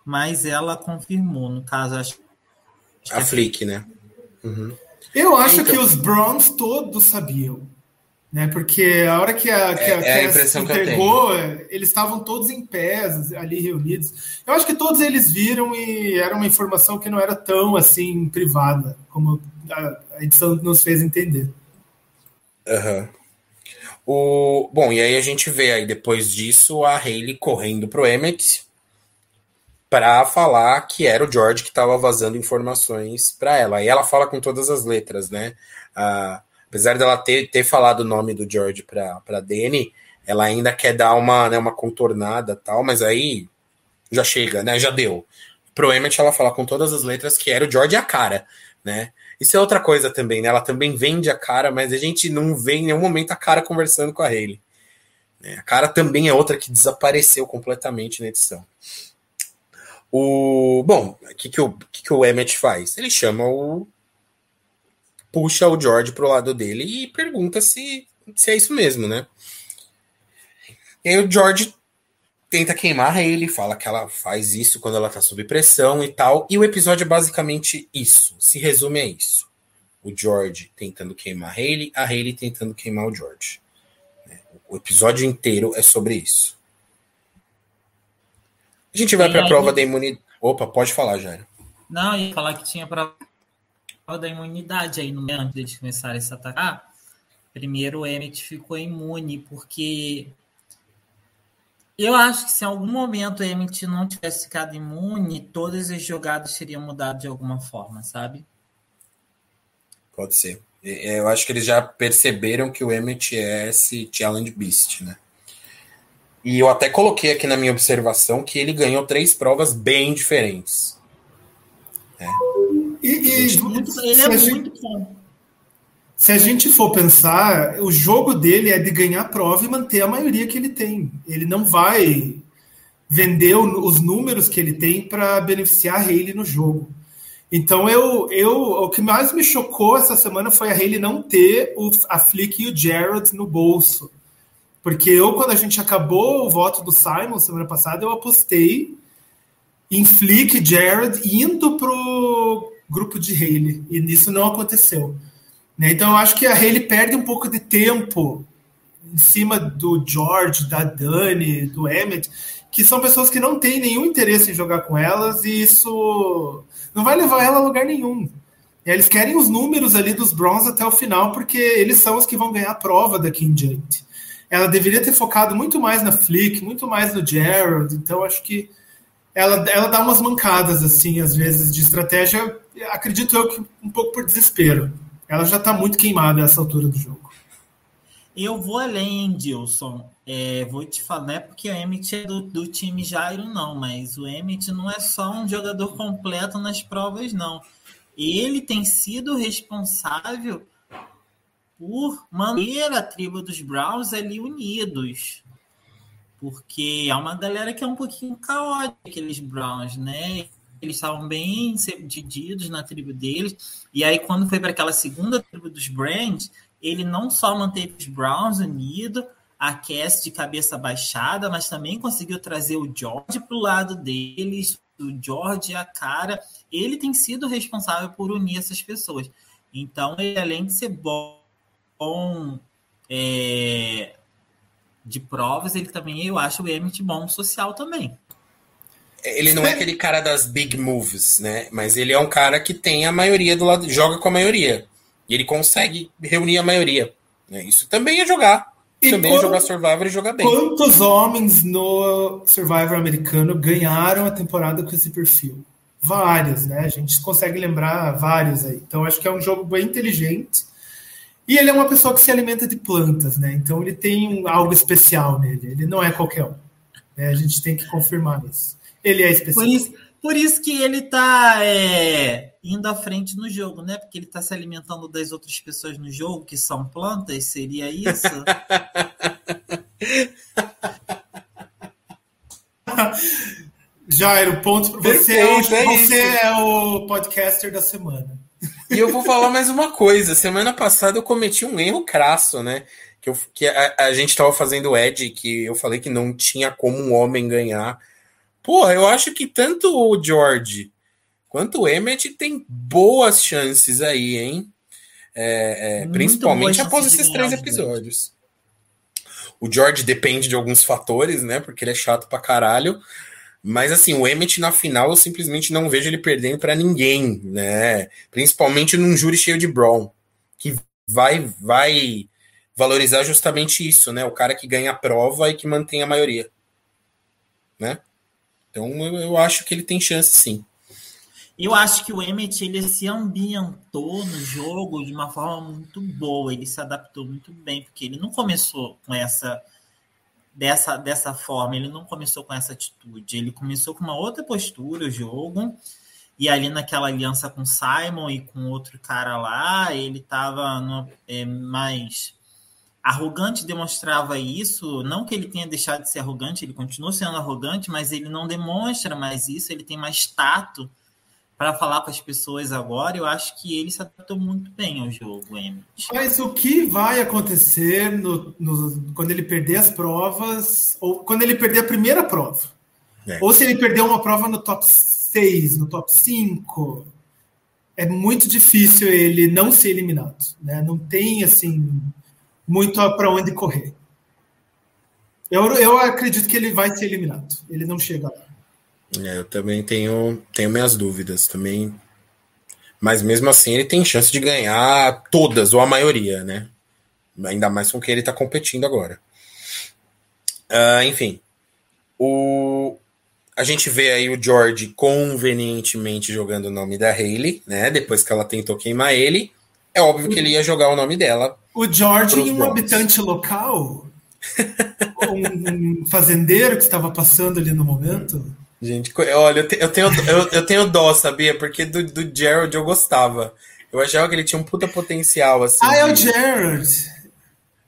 Mas ela confirmou, no caso, acho. A Flick, né? Uhum. Eu acho então... que os Browns todos sabiam. Né? Porque a hora que a, que é, a, é a entregou, eles estavam todos em pé ali reunidos. Eu acho que todos eles viram e era uma informação que não era tão assim privada, como a, a edição nos fez entender. Uhum. O, bom, e aí a gente vê aí depois disso a Hayley correndo pro Emmett para falar que era o George que estava vazando informações para ela. E ela fala com todas as letras, né? Uh, apesar dela ter, ter falado o nome do George para Dani, ela ainda quer dar uma, né, uma contornada tal, mas aí já chega, né? Já deu. pro Emmett ela fala com todas as letras que era o George a cara, né? Isso é outra coisa também, né? Ela também vende a cara, mas a gente não vê em nenhum momento a cara conversando com a Hayley. Né? A cara também é outra que desapareceu completamente na edição. O bom, o que, que, o, que, que o Emmett faz? Ele chama o puxa o George pro lado dele e pergunta se, se é isso mesmo, né? E aí o George tenta queimar ele, fala que ela faz isso quando ela tá sob pressão e tal. E o episódio é basicamente isso. Se resume a isso. O George tentando queimar a Hayley, a Hayley tentando queimar o George. Né? O episódio inteiro é sobre isso. A gente vai para a prova da imunidade. Opa, pode falar, Jairo. Não, ia falar que tinha prova da imunidade aí no antes de começarem a se atacar. Primeiro o Emmett ficou imune, porque eu acho que se em algum momento o Emmett não tivesse ficado imune, todas as jogadas teriam mudado de alguma forma, sabe? Pode ser. Eu acho que eles já perceberam que o Emmett é esse Challenge Beast, né? E eu até coloquei aqui na minha observação que ele ganhou três provas bem diferentes. É. E, e, muito, ele é muito bom. Se a gente for pensar, o jogo dele é de ganhar prova e manter a maioria que ele tem. Ele não vai vender os números que ele tem para beneficiar a Hayley no jogo. Então eu, eu, o que mais me chocou essa semana foi a Hayley não ter o, a Flick e o Jared no bolso. Porque eu, quando a gente acabou o voto do Simon semana passada, eu apostei em Flick e Jared indo pro grupo de Hayley. E isso não aconteceu. Né? Então eu acho que a Haley perde um pouco de tempo em cima do George, da Dani, do Emmett, que são pessoas que não têm nenhum interesse em jogar com elas e isso não vai levar ela a lugar nenhum. Eles querem os números ali dos Browns até o final, porque eles são os que vão ganhar a prova daqui em diante. Ela deveria ter focado muito mais na Flick, muito mais no Gerald, então acho que ela, ela dá umas mancadas, assim, às vezes, de estratégia, acredito eu que um pouco por desespero ela já está muito queimada nessa altura do jogo. Eu vou além, Dilson. É, vou te falar, é porque o Emmett é do, do time Jairo, não, mas o Emmett não é só um jogador completo nas provas, não. Ele tem sido responsável por manter a tribo dos Browns ali unidos. Porque há uma galera que é um pouquinho caótica, aqueles Browns, né? Eles estavam bem divididos na tribo deles. E aí, quando foi para aquela segunda tribo dos Brands, ele não só manteve os Browns unidos, a Cass de cabeça baixada, mas também conseguiu trazer o George para o lado deles, o George a cara. Ele tem sido responsável por unir essas pessoas. Então, ele, além de ser bom, bom é, de provas, ele também, eu acho o Emmett bom social também. Ele não é aquele cara das big moves, né? Mas ele é um cara que tem a maioria do lado, joga com a maioria. E ele consegue reunir a maioria. Né? Isso também é jogar. E também é jogar Survivor e jogar bem. Quantos homens no Survivor americano ganharam a temporada com esse perfil? Vários, né? A gente consegue lembrar vários aí. Então, acho que é um jogo bem inteligente. E ele é uma pessoa que se alimenta de plantas, né? Então, ele tem algo especial nele. Ele não é qualquer um. Né? A gente tem que confirmar isso. Ele é especial. Por isso, por isso que ele está é, indo à frente no jogo, né? Porque ele está se alimentando das outras pessoas no jogo, que são plantas, seria isso? Jairo, ponto para você. É você é o podcaster da semana. E eu vou falar mais uma coisa. Semana passada eu cometi um erro crasso, né? Que, eu, que a, a gente estava fazendo o Ed, que eu falei que não tinha como um homem ganhar Porra, eu acho que tanto o George quanto o Emmett tem boas chances aí, hein? É, é, principalmente após esses três episódios. O George depende de alguns fatores, né? Porque ele é chato pra caralho. Mas assim, o Emmett na final eu simplesmente não vejo ele perdendo para ninguém, né? Principalmente num júri cheio de Braun, que vai vai valorizar justamente isso, né? O cara que ganha a prova e que mantém a maioria, né? Então eu, eu acho que ele tem chance sim. Eu acho que o Emmett ele se ambientou no jogo de uma forma muito boa, ele se adaptou muito bem, porque ele não começou com essa dessa, dessa forma, ele não começou com essa atitude, ele começou com uma outra postura, o jogo, e ali naquela aliança com Simon e com outro cara lá, ele estava é, mais arrogante, demonstrava isso, não que ele tenha deixado de ser arrogante, ele continua sendo arrogante, mas ele não demonstra mais isso, ele tem mais tato, para falar com as pessoas agora, eu acho que ele se adaptou muito bem ao jogo, Emmett. Mas o que vai acontecer no, no, quando ele perder as provas, ou quando ele perder a primeira prova? É. Ou se ele perder uma prova no top 6, no top 5, é muito difícil ele não ser eliminado. Né? Não tem assim muito para onde correr. Eu, eu acredito que ele vai ser eliminado. Ele não chega lá. É, eu também tenho, tenho minhas dúvidas também. Mas mesmo assim ele tem chance de ganhar todas, ou a maioria, né? Ainda mais com quem ele está competindo agora. Uh, enfim. O, a gente vê aí o George convenientemente jogando o nome da Hayley, né? Depois que ela tentou queimar ele. É óbvio que ele ia jogar o nome dela. O George, um habitante local, um, um fazendeiro que estava passando ali no momento. Gente, olha, eu, tenho, eu, eu tenho dó, sabia? Porque do, do Gerald eu gostava. Eu achava que ele tinha um puta potencial, assim. Ah, é o Gerald!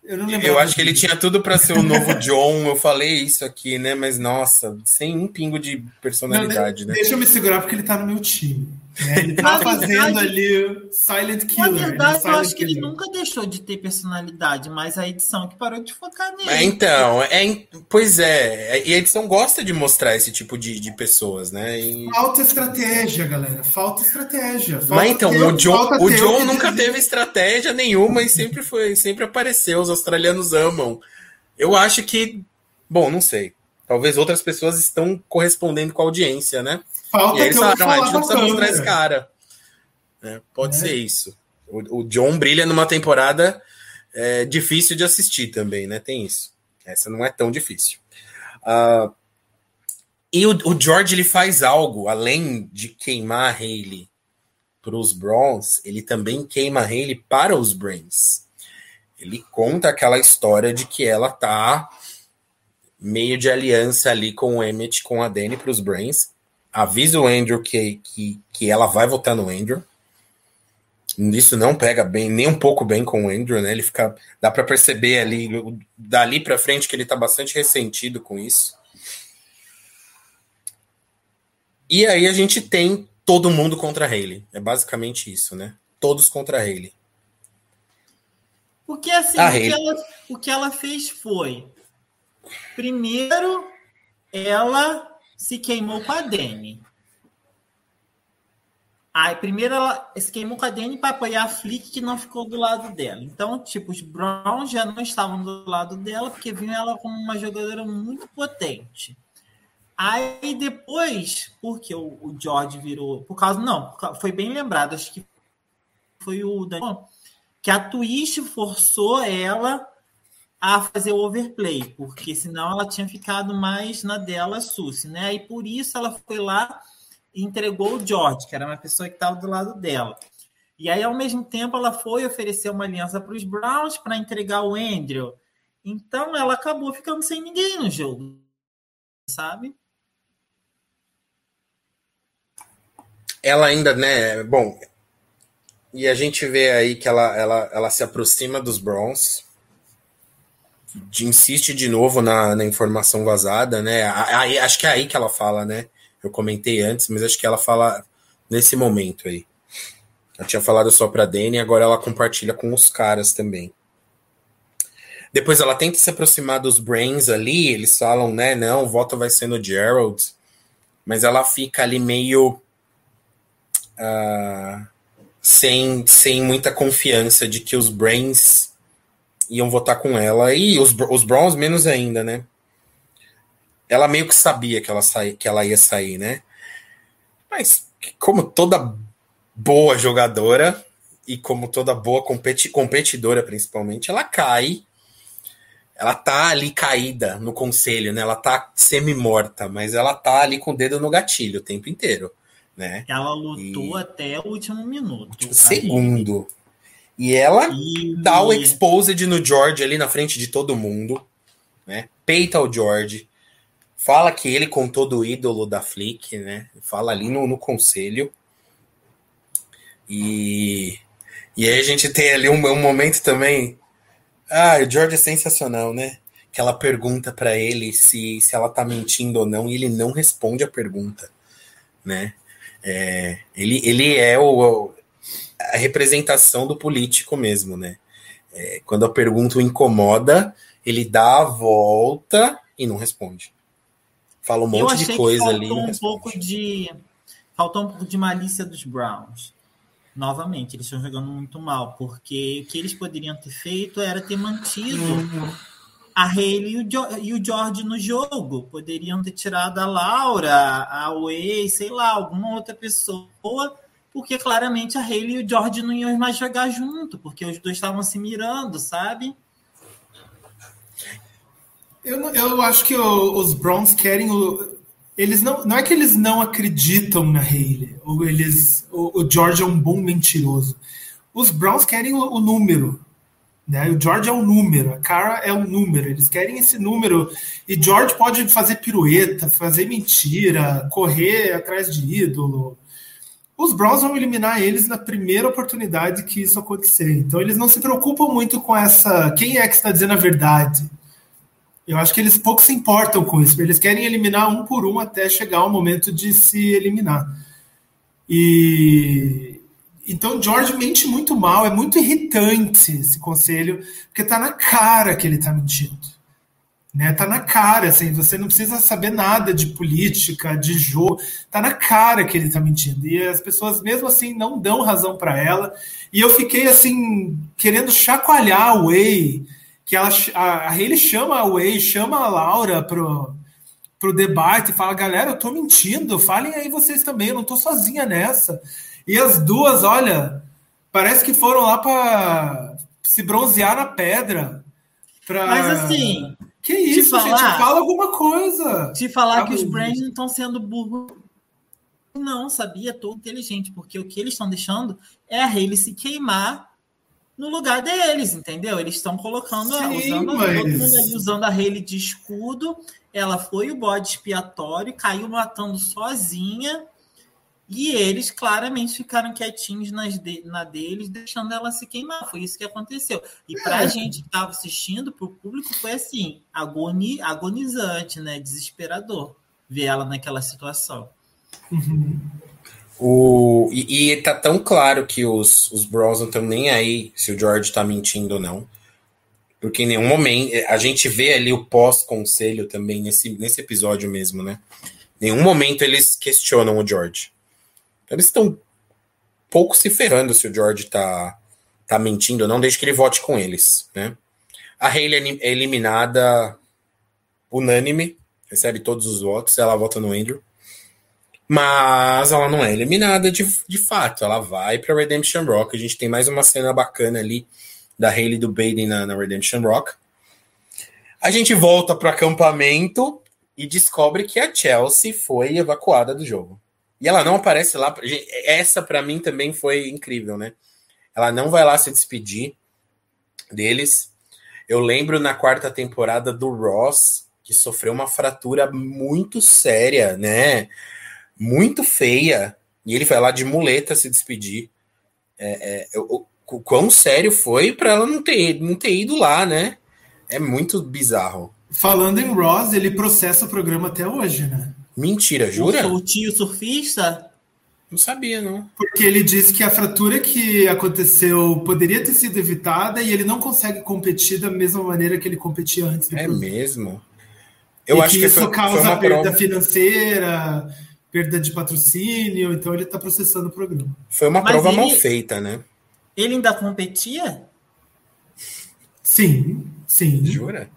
Eu não lembro. Eu acho que ele tinha tudo para ser o novo John. Eu falei isso aqui, né? Mas nossa, sem um pingo de personalidade, não, né? Deixa eu me segurar porque ele tá no meu time. Né? Ele tá fazendo ali Silent Killer. Na verdade, eu acho que ele nunca deixou de ter personalidade, mas a edição que parou de focar nele. É, então, é, pois é. E a edição gosta de mostrar esse tipo de, de pessoas, né? E... Falta estratégia, galera. Falta estratégia. Falta mas então, ter, o John, o John nunca teve estratégia nenhuma e sempre foi, sempre apareceu. Os australianos amam. Eu acho que. Bom, não sei. Talvez outras pessoas estão correspondendo com a audiência, né? Falta e aí eles falaram, a gente não precisa mostrar esse cara. É, pode é. ser isso. O, o, John brilha numa temporada é, difícil de assistir também, né? Tem isso. Essa não é tão difícil. Uh, e o, o, George ele faz algo, além de queimar a Hayley para os Browns, ele também queima a Hayley para os Brains. Ele conta aquela história de que ela tá meio de aliança ali com o Emmett, com a Danny para os Brains. Avisa o Andrew que, que, que ela vai votar no Andrew. Isso não pega bem, nem um pouco bem com o Andrew, né? Ele fica. Dá para perceber ali, dali para frente, que ele tá bastante ressentido com isso. E aí a gente tem todo mundo contra a Hayley. É basicamente isso, né? Todos contra a Hayley. Porque assim, o que, ela, o que ela fez foi Primeiro, ela se queimou com a Dani. Aí, primeiro ela se queimou com a Dani para apoiar a Flick, que não ficou do lado dela. Então, tipo, os Browns já não estavam do lado dela, porque viam ela como uma jogadora muito potente. Aí depois, porque o, o George virou. Por causa. Não, foi bem lembrado, acho que foi o Daniel, que a Twist forçou ela a fazer o overplay, porque senão ela tinha ficado mais na dela Suzy, né? E por isso ela foi lá e entregou o George, que era uma pessoa que estava do lado dela. E aí, ao mesmo tempo, ela foi oferecer uma aliança para os Browns para entregar o Andrew. Então, ela acabou ficando sem ninguém no jogo, sabe? Ela ainda, né? Bom, e a gente vê aí que ela, ela, ela se aproxima dos Browns de, insiste de novo na, na informação vazada, né? Aí, acho que é aí que ela fala, né? Eu comentei antes, mas acho que ela fala nesse momento aí. Ela tinha falado só pra Dani, agora ela compartilha com os caras também. Depois ela tenta se aproximar dos Brains ali, eles falam, né? Não, o voto vai ser no Gerald. Mas ela fica ali meio. Uh, sem, sem muita confiança de que os Brains iam votar com ela, e os, os Browns menos ainda, né? Ela meio que sabia que ela, saí, que ela ia sair, né? Mas, como toda boa jogadora, e como toda boa competi competidora, principalmente, ela cai. Ela tá ali caída no conselho, né? Ela tá semi-morta, mas ela tá ali com o dedo no gatilho o tempo inteiro, né? Ela lutou e... até o último minuto. segundo. E ela e... dá o exposed no George ali na frente de todo mundo. né? Peita o George, fala que ele contou do ídolo da Flick, né? Fala ali no, no conselho. E, e aí a gente tem ali um, um momento também. Ah, o George é sensacional, né? Que ela pergunta para ele se, se ela tá mentindo ou não, e ele não responde a pergunta, né? É, ele, ele é o, a representação do político mesmo, né? É, quando a pergunta o incomoda, ele dá a volta e não responde. Fala um monte de coisa ali. Um pouco de, faltou um pouco de malícia dos Browns. Novamente, eles estão jogando muito mal, porque o que eles poderiam ter feito era ter mantido a Hayley e o, e o George no jogo. Poderiam ter tirado a Laura, a Way, sei lá, alguma outra pessoa porque claramente a Hayley e o George não iam mais jogar junto, porque os dois estavam se mirando, sabe? Eu, eu acho que o, os Browns querem o, eles não, não é que eles não acreditam na Hayley, ou eles, o, o George é um bom mentiroso. Os Browns querem o, o número, né? O George é um número, a Cara é um número. Eles querem esse número. E George pode fazer pirueta, fazer mentira, correr atrás de ídolo, os Browns vão eliminar eles na primeira oportunidade que isso acontecer. Então eles não se preocupam muito com essa. Quem é que está dizendo a verdade? Eu acho que eles pouco se importam com isso. Eles querem eliminar um por um até chegar o momento de se eliminar. E então George mente muito mal, é muito irritante esse conselho, porque está na cara que ele está mentindo. Né, tá na cara, assim, você não precisa saber nada de política, de jogo, tá na cara que ele tá mentindo. E as pessoas mesmo assim não dão razão para ela. E eu fiquei assim querendo chacoalhar a Way, que ela a, a chama a Way, chama a Laura pro pro debate, fala: "Galera, eu tô mentindo, falem aí vocês também, eu não tô sozinha nessa". E as duas, olha, parece que foram lá para se bronzear na pedra. Pra... Mas assim, que isso, falar, gente? Fala alguma coisa. Te falar que os brands não estão sendo burros. Não, sabia? Tô inteligente, porque o que eles estão deixando é a Hayley se queimar no lugar deles, entendeu? Eles estão colocando, Sim, usando, mas... todo mundo ali usando a Hayley de escudo. Ela foi o bode expiatório, caiu matando sozinha e eles claramente ficaram quietinhos nas de, na deles, deixando ela se queimar. Foi isso que aconteceu. E para a é. gente que estava assistindo, para o público, foi assim: agoni, agonizante, né? Desesperador ver ela naquela situação. Uhum. O, e, e tá tão claro que os, os Bros não estão nem aí se o George tá mentindo ou não. Porque em nenhum momento. A gente vê ali o pós-conselho também nesse, nesse episódio mesmo, né? Em nenhum momento eles questionam o George. Eles estão pouco se ferrando se o George tá, tá mentindo ou não, desde que ele vote com eles, né? A Hayley é eliminada unânime, recebe todos os votos, ela vota no Andrew. Mas ela não é eliminada de, de fato, ela vai para Redemption Rock. A gente tem mais uma cena bacana ali da Hayley do Baden na, na Redemption Rock. A gente volta para acampamento e descobre que a Chelsea foi evacuada do jogo. E ela não aparece lá. Essa para mim também foi incrível, né? Ela não vai lá se despedir deles. Eu lembro na quarta temporada do Ross, que sofreu uma fratura muito séria, né? Muito feia. E ele vai lá de muleta se despedir. É, é, o, o quão sério foi para ela não ter, não ter ido lá, né? É muito bizarro. Falando em Ross, ele processa o programa até hoje, né? Mentira, jura? O, o tio surfista? Não sabia, não. Porque ele disse que a fratura que aconteceu poderia ter sido evitada e ele não consegue competir da mesma maneira que ele competia antes. É mesmo? Eu e acho que, que isso foi, causa foi perda prova... financeira, perda de patrocínio, então ele está processando o programa. Foi uma Mas prova ele... mal feita, né? Ele ainda competia? Sim, sim. Jura?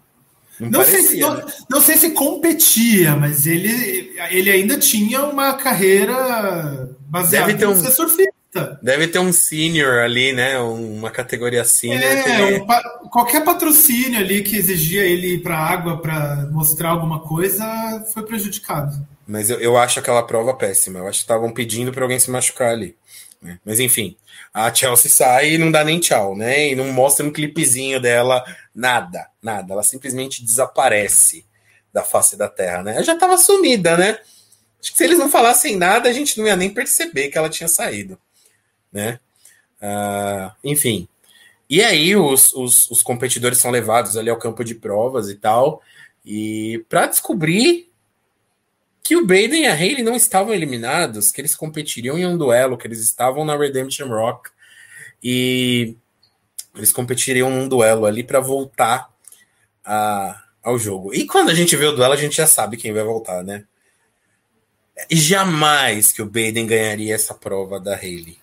Não, não, sei se, não, né? não, sei se competia, mas ele, ele ainda tinha uma carreira baseada em um, ser surfista. Deve ter um senior ali, né? Uma categoria senior. É, um, qualquer patrocínio ali que exigia ele ir para água para mostrar alguma coisa foi prejudicado. Mas eu, eu acho aquela prova péssima. Eu acho que estavam pedindo para alguém se machucar ali. Né? Mas enfim, a Chelsea sai e não dá nem tchau, né? E não mostra um clipezinho dela, nada, nada. Ela simplesmente desaparece da face da Terra, né? Ela já estava sumida, né? Acho que se eles não falassem nada, a gente não ia nem perceber que ela tinha saído, né? Uh, enfim. E aí os, os, os, competidores são levados ali ao campo de provas e tal, e para descobrir que o Baden e a Hayley não estavam eliminados, que eles competiriam em um duelo, que eles estavam na Redemption Rock e eles competiriam num duelo ali para voltar a, ao jogo. E quando a gente vê o duelo, a gente já sabe quem vai voltar, né? Jamais que o Baden ganharia essa prova da Hayley.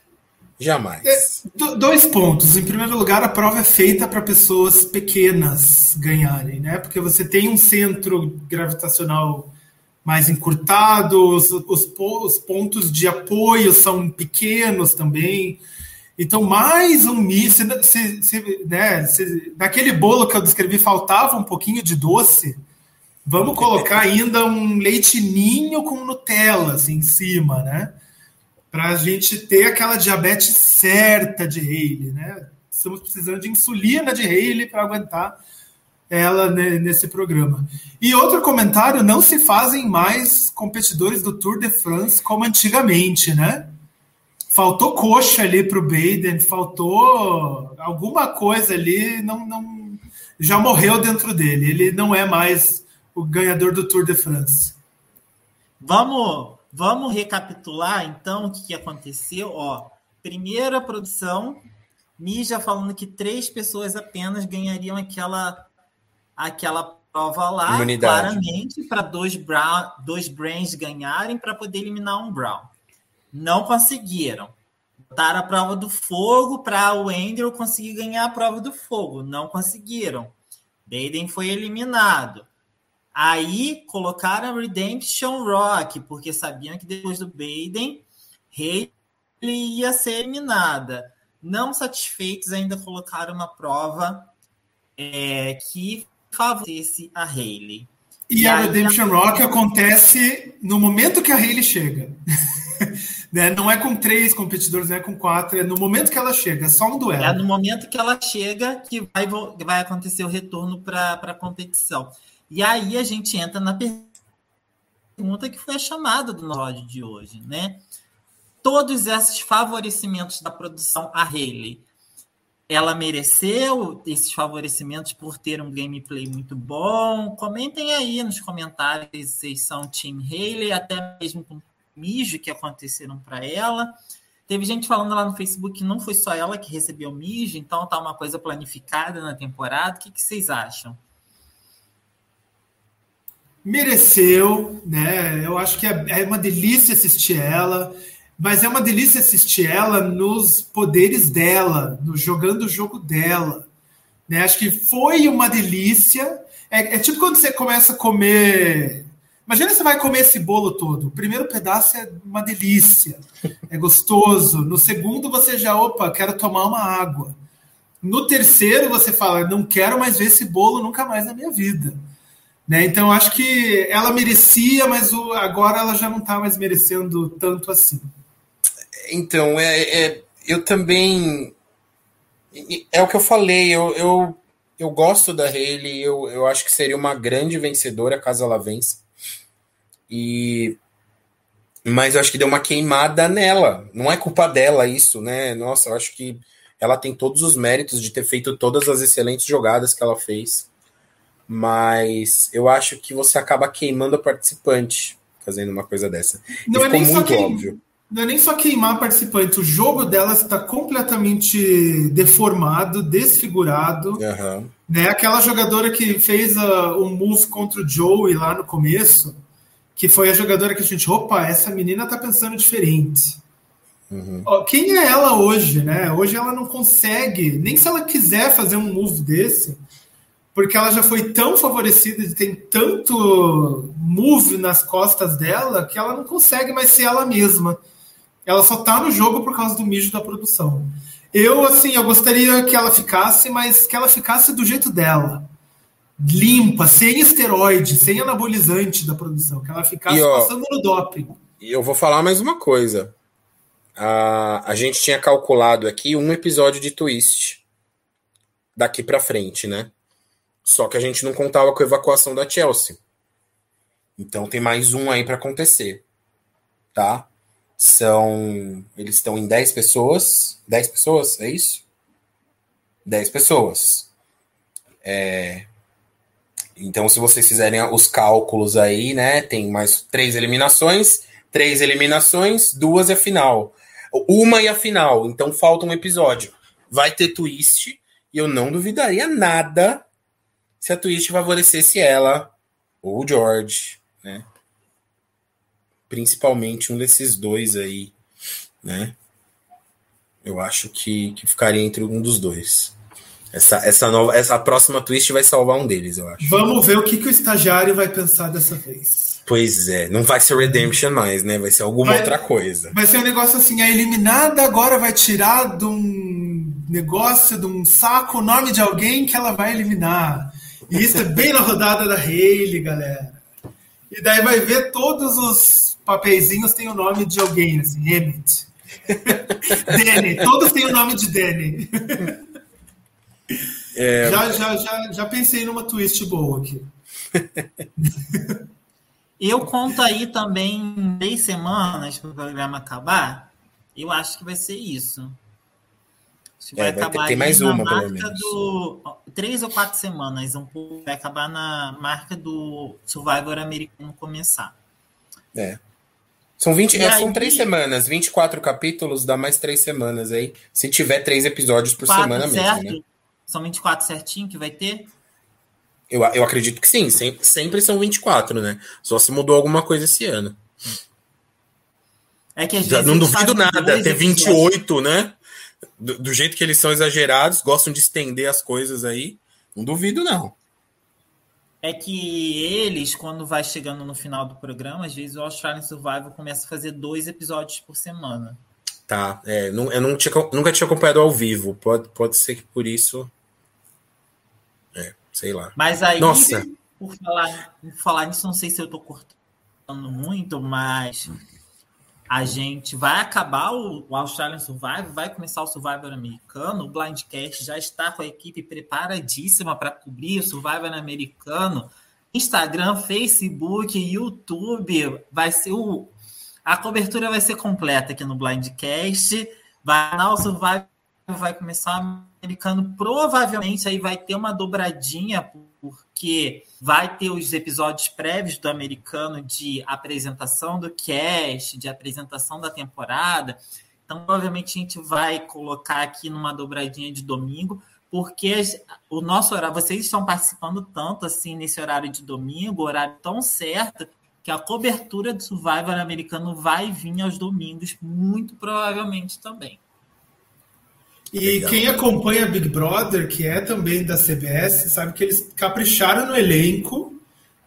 Jamais. É, dois pontos. Em primeiro lugar, a prova é feita para pessoas pequenas ganharem, né? Porque você tem um centro gravitacional mais encurtados, os, os, pontos de apoio são pequenos também. Então, mais um míssil. Se, se, né, se, naquele bolo que eu descrevi faltava um pouquinho de doce, vamos colocar ainda um leite ninho com Nutella assim, em cima, né? Para a gente ter aquela diabetes certa de Haley, né? Estamos precisando de insulina de Haley para aguentar ela nesse programa. E outro comentário: não se fazem mais competidores do Tour de France como antigamente, né? Faltou coxa ali para o Baden, faltou alguma coisa ali, não, não já morreu dentro dele. Ele não é mais o ganhador do Tour de France. Vamos, vamos recapitular então o que aconteceu. Ó, primeira produção, Mija falando que três pessoas apenas ganhariam aquela aquela prova lá, Imunidade. claramente, para dois, brown, dois Brains ganharem para poder eliminar um Brown. Não conseguiram. Botaram a prova do fogo para o Andrew conseguir ganhar a prova do fogo. Não conseguiram. Baden foi eliminado. Aí colocaram Redemption Rock, porque sabiam que depois do Baden, Haley ia ser eliminada. Não satisfeitos, ainda colocaram uma prova é, que favorecesse a Hayley. E, e a Redemption a... Rock acontece no momento que a Hayley chega. né? Não é com três competidores, não é com quatro, é no momento que ela chega, é só um duelo. É no momento que ela chega que vai, vai acontecer o retorno para a competição. E aí a gente entra na pergunta que foi a chamada do nosso de hoje, né? Todos esses favorecimentos da produção a Haley ela mereceu esses favorecimentos por ter um gameplay muito bom. Comentem aí nos comentários se vocês são Team Haley, até mesmo com mijo que aconteceram para ela. Teve gente falando lá no Facebook que não foi só ela que recebeu mijo, então tá uma coisa planificada na temporada. O que, que vocês acham? Mereceu, né? Eu acho que é, é uma delícia assistir ela. Mas é uma delícia assistir ela nos poderes dela, no jogando o jogo dela. Né? Acho que foi uma delícia. É, é, tipo quando você começa a comer. Imagina você vai comer esse bolo todo. O primeiro pedaço é uma delícia, é gostoso. No segundo você já, opa, quero tomar uma água. No terceiro você fala, não quero mais ver esse bolo nunca mais na minha vida. Né? Então acho que ela merecia, mas o, agora ela já não está mais merecendo tanto assim. Então, é, é, eu também. É o que eu falei, eu, eu, eu gosto da Hayley, eu, eu acho que seria uma grande vencedora caso ela vença. E. Mas eu acho que deu uma queimada nela. Não é culpa dela isso, né? Nossa, eu acho que ela tem todos os méritos de ter feito todas as excelentes jogadas que ela fez. Mas eu acho que você acaba queimando a participante fazendo uma coisa dessa. Não e é ficou muito óbvio não é nem só queimar participantes, o jogo delas está completamente deformado, desfigurado. Uhum. Né? Aquela jogadora que fez o um move contra o Joey lá no começo, que foi a jogadora que a gente, opa, essa menina tá pensando diferente. Uhum. Quem é ela hoje, né? Hoje ela não consegue, nem se ela quiser fazer um move desse, porque ela já foi tão favorecida e tem tanto move nas costas dela que ela não consegue mais ser ela mesma. Ela só tá no jogo por causa do mijo da produção. Eu, assim, eu gostaria que ela ficasse, mas que ela ficasse do jeito dela. Limpa, sem esteroide, sem anabolizante da produção. Que ela ficasse e, ó, passando no doping. E eu vou falar mais uma coisa. a, a gente tinha calculado aqui um episódio de twist daqui para frente, né? Só que a gente não contava com a evacuação da Chelsea. Então tem mais um aí para acontecer, tá? São. Eles estão em 10 pessoas. 10 pessoas, é isso? 10 pessoas. É, então, se vocês fizerem os cálculos aí, né? Tem mais três eliminações, três eliminações, duas e a final. Uma e a final. Então falta um episódio. Vai ter twist. E eu não duvidaria nada se a twist favorecesse ela ou o George, né? Principalmente um desses dois aí, né? Eu acho que, que ficaria entre um dos dois. Essa, essa, nova, essa próxima twist vai salvar um deles, eu acho. Vamos ver o que, que o estagiário vai pensar dessa vez. Pois é, não vai ser Redemption mais, né? Vai ser alguma vai, outra coisa. Vai ser um negócio assim, a eliminada agora vai tirar de um negócio, de um saco, o nome de alguém que ela vai eliminar. E isso é bem na rodada da Hayley, galera. E daí vai ver todos os papeizinhos tem o nome de alguém, assim, Emmett. Danny, todos têm o nome de Danny. É... Já, já, já, já pensei numa twist boa aqui. Eu conto aí também três semanas para o programa acabar. Eu acho que vai ser isso. vai, é, vai acabar ter, tem mais uma, pelo menos. Do, três ou quatro semanas. Um pouco, vai acabar na marca do Survivor americano começar. É. São, 20, é, aí, são três semanas, 24 capítulos, dá mais três semanas aí. Se tiver três episódios por semana certo? mesmo, né? São 24 certinho que vai ter? Eu, eu acredito que sim, sempre, sempre são 24, né? Só se mudou alguma coisa esse ano. É que às Já, não duvido nada, ter 28, né? Do, do, jeito que eles são exagerados, gostam de estender as coisas aí. Não duvido, não. É que eles, quando vai chegando no final do programa, às vezes o Australian Survival começa a fazer dois episódios por semana. Tá, é, não, eu não tinha, nunca tinha acompanhado ao vivo. Pode, pode ser que por isso. É, sei lá. Mas aí, Nossa. por falar, por falar nisso, não sei se eu tô cortando muito, mas a gente vai acabar o, o Australian Survivor, vai começar o Survivor americano. O Blindcast já está com a equipe preparadíssima para cobrir o Survivor americano. Instagram, Facebook, YouTube, vai ser o a cobertura vai ser completa aqui no Blindcast. Vai o Survival vai começar americano. Provavelmente aí vai ter uma dobradinha, porque vai ter os episódios prévios do americano de apresentação do cast, de apresentação da temporada. Então, provavelmente a gente vai colocar aqui numa dobradinha de domingo, porque o nosso horário, vocês estão participando tanto assim nesse horário de domingo, horário tão certo, que a cobertura do Survivor americano vai vir aos domingos, muito provavelmente também. E Legal. quem acompanha Big Brother, que é também da CBS, sabe que eles capricharam no elenco,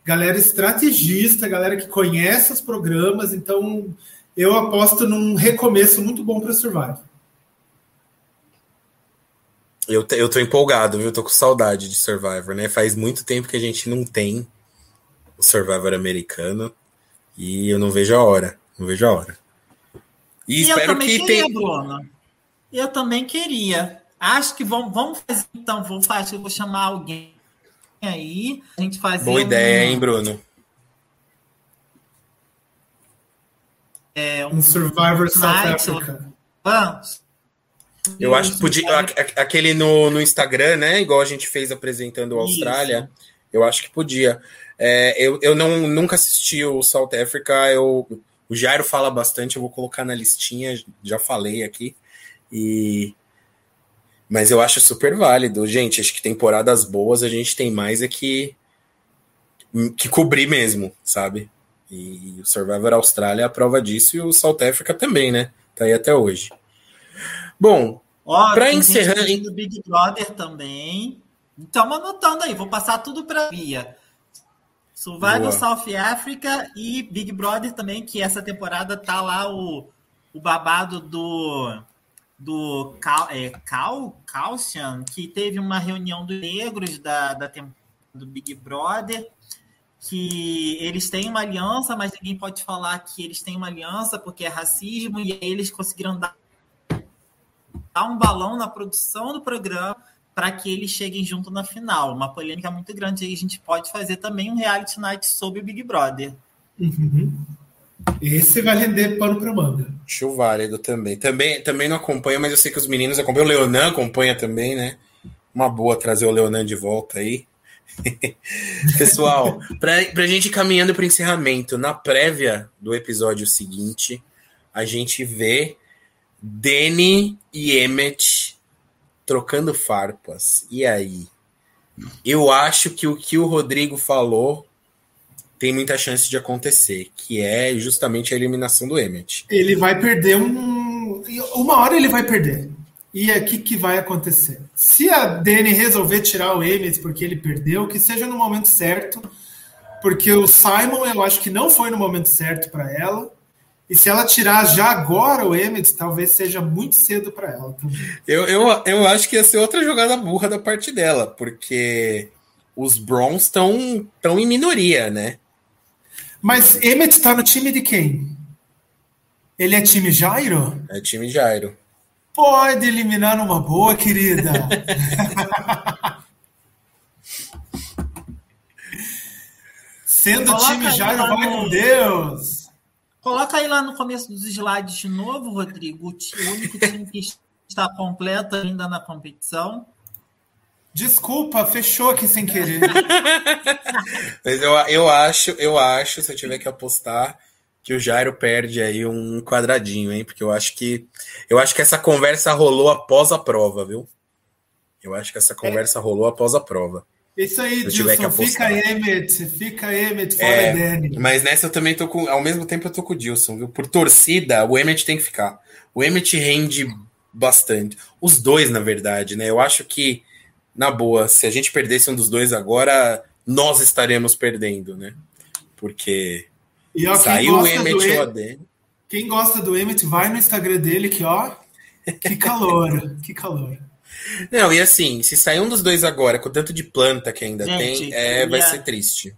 galera estrategista, galera que conhece os programas, então eu aposto num recomeço muito bom para Survivor. Eu, eu tô empolgado, viu? Tô com saudade de Survivor, né? Faz muito tempo que a gente não tem o Survivor americano. E eu não vejo a hora. Não vejo a hora. E, e espero que queria, tenha. Eu também queria. Acho que vamos, vamos fazer então. Vou fazer, vou chamar alguém aí. A gente fazer. Boa ideia, um... hein, Bruno? É, um, um Survivor South Africa. Eu acho que podia. Aquele no, no Instagram, né? Igual a gente fez apresentando a Austrália. Isso. Eu acho que podia. É, eu eu não, nunca assisti o South Africa, eu, o Jairo fala bastante, eu vou colocar na listinha, já falei aqui. E mas eu acho super válido, gente. Acho que temporadas boas a gente tem mais é que que cobrir mesmo, sabe? E o Survivor Austrália é a prova disso e o South Africa também, né? Tá aí até hoje. Bom, para encerrar, do Big Brother também. Estamos anotando aí, vou passar tudo para Via. Survival Boa. South Africa e Big Brother também, que essa temporada tá lá o, o babado do do Cal, é, Cal, Calcian, que teve uma reunião dos negros da, da do Big Brother. que eles têm uma aliança, mas ninguém pode falar que eles têm uma aliança porque é racismo, e eles conseguiram dar, dar um balão na produção do programa para que eles cheguem junto na final. Uma polêmica muito grande aí. A gente pode fazer também um reality night sobre o Big Brother. Uhum. Esse vai render pano para manga. Show válido também. também. Também não acompanha, mas eu sei que os meninos acompanham. O Leonan acompanha também, né? Uma boa trazer o Leonan de volta aí. Pessoal, para a gente ir caminhando para o encerramento, na prévia do episódio seguinte, a gente vê Danny e Emmett trocando farpas. E aí? Eu acho que o que o Rodrigo falou tem muita chance de acontecer, que é justamente a eliminação do Emmett. Ele vai perder um. Uma hora ele vai perder. E o que, que vai acontecer? Se a Dani resolver tirar o Emmett porque ele perdeu, que seja no momento certo, porque o Simon eu acho que não foi no momento certo para ela. E se ela tirar já agora o Emmett, talvez seja muito cedo para ela também. Eu, eu, eu acho que ia ser outra jogada burra da parte dela, porque os Browns estão tão em minoria, né? Mas Emmett está no time de quem? Ele é time Jairo? É time Jairo. Pode eliminar numa boa, querida. Sendo Coloca time Jairo, vai no... com Deus. Coloca aí lá no começo dos slides de novo, Rodrigo, o único time que está completo ainda na competição. Desculpa, fechou aqui sem querer. Mas eu, eu acho, eu acho, se eu tiver que apostar, que o Jairo perde aí um quadradinho, hein? Porque eu acho que eu acho que essa conversa rolou após a prova, viu? Eu acho que essa conversa é. rolou após a prova. Isso aí, Dilson, fica Emmett, fica Emmett, fora é, Danny. Mas nessa eu também tô com, ao mesmo tempo eu tô com o Dilson, viu? Por torcida, o Emmett tem que ficar. O Emmett rende bastante. Os dois, na verdade, né? Eu acho que, na boa, se a gente perdesse um dos dois agora, nós estaremos perdendo, né? Porque e ó, Saiu o Emmett Oden. Quem gosta do Emmett, vai no Instagram dele que, ó, que calor, que calor. Não, e assim, se sair um dos dois agora, com o tanto de planta que ainda Gente, tem, é, vai ser triste.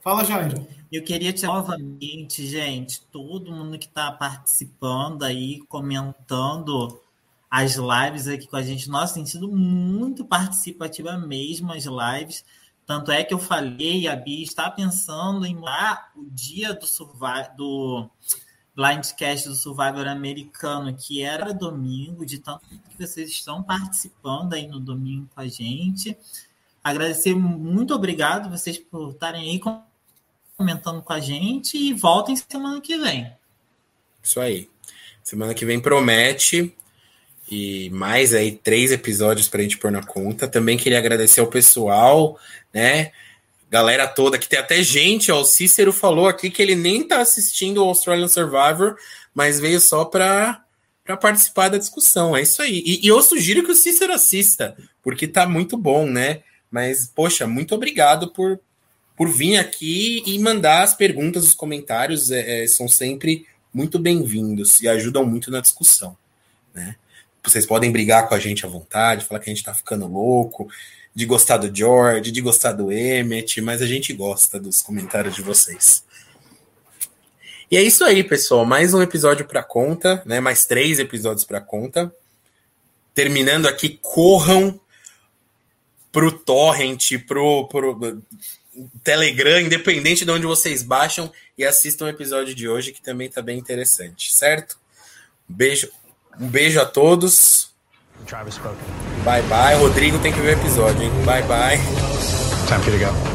Fala, Jairo. Eu queria te novamente, gente, todo mundo que está participando aí, comentando as lives aqui com a gente. Nossa, tem sido muito participativa mesmo as lives. Tanto é que eu falei, a Bia está pensando em lá o dia do, do Blindcast do Survivor americano, que era domingo, de tanto que vocês estão participando aí no domingo com a gente. Agradecer, muito obrigado vocês por estarem aí comentando com a gente e voltem semana que vem. Isso aí. Semana que vem promete e mais aí três episódios para a gente pôr na conta. Também queria agradecer ao pessoal, né? Galera toda, que tem até gente, ó, o Cícero falou aqui que ele nem tá assistindo o Australian Survivor, mas veio só para para participar da discussão. É isso aí. E, e, eu sugiro que o Cícero assista, porque tá muito bom, né? Mas, poxa, muito obrigado por, por vir aqui e mandar as perguntas, os comentários. É, é, são sempre muito bem-vindos e ajudam muito na discussão, né? Vocês podem brigar com a gente à vontade, falar que a gente tá ficando louco, de gostar do George, de gostar do Emmett, mas a gente gosta dos comentários de vocês. E é isso aí, pessoal. Mais um episódio para conta, né? Mais três episódios para conta. Terminando aqui, corram pro torrent, pro, pro Telegram, independente de onde vocês baixam e assistam o episódio de hoje que também tá bem interessante, certo? beijo, um beijo a todos. Bye bye. Rodrigo tem que ver o episódio, hein? Bye bye. Time for you to go.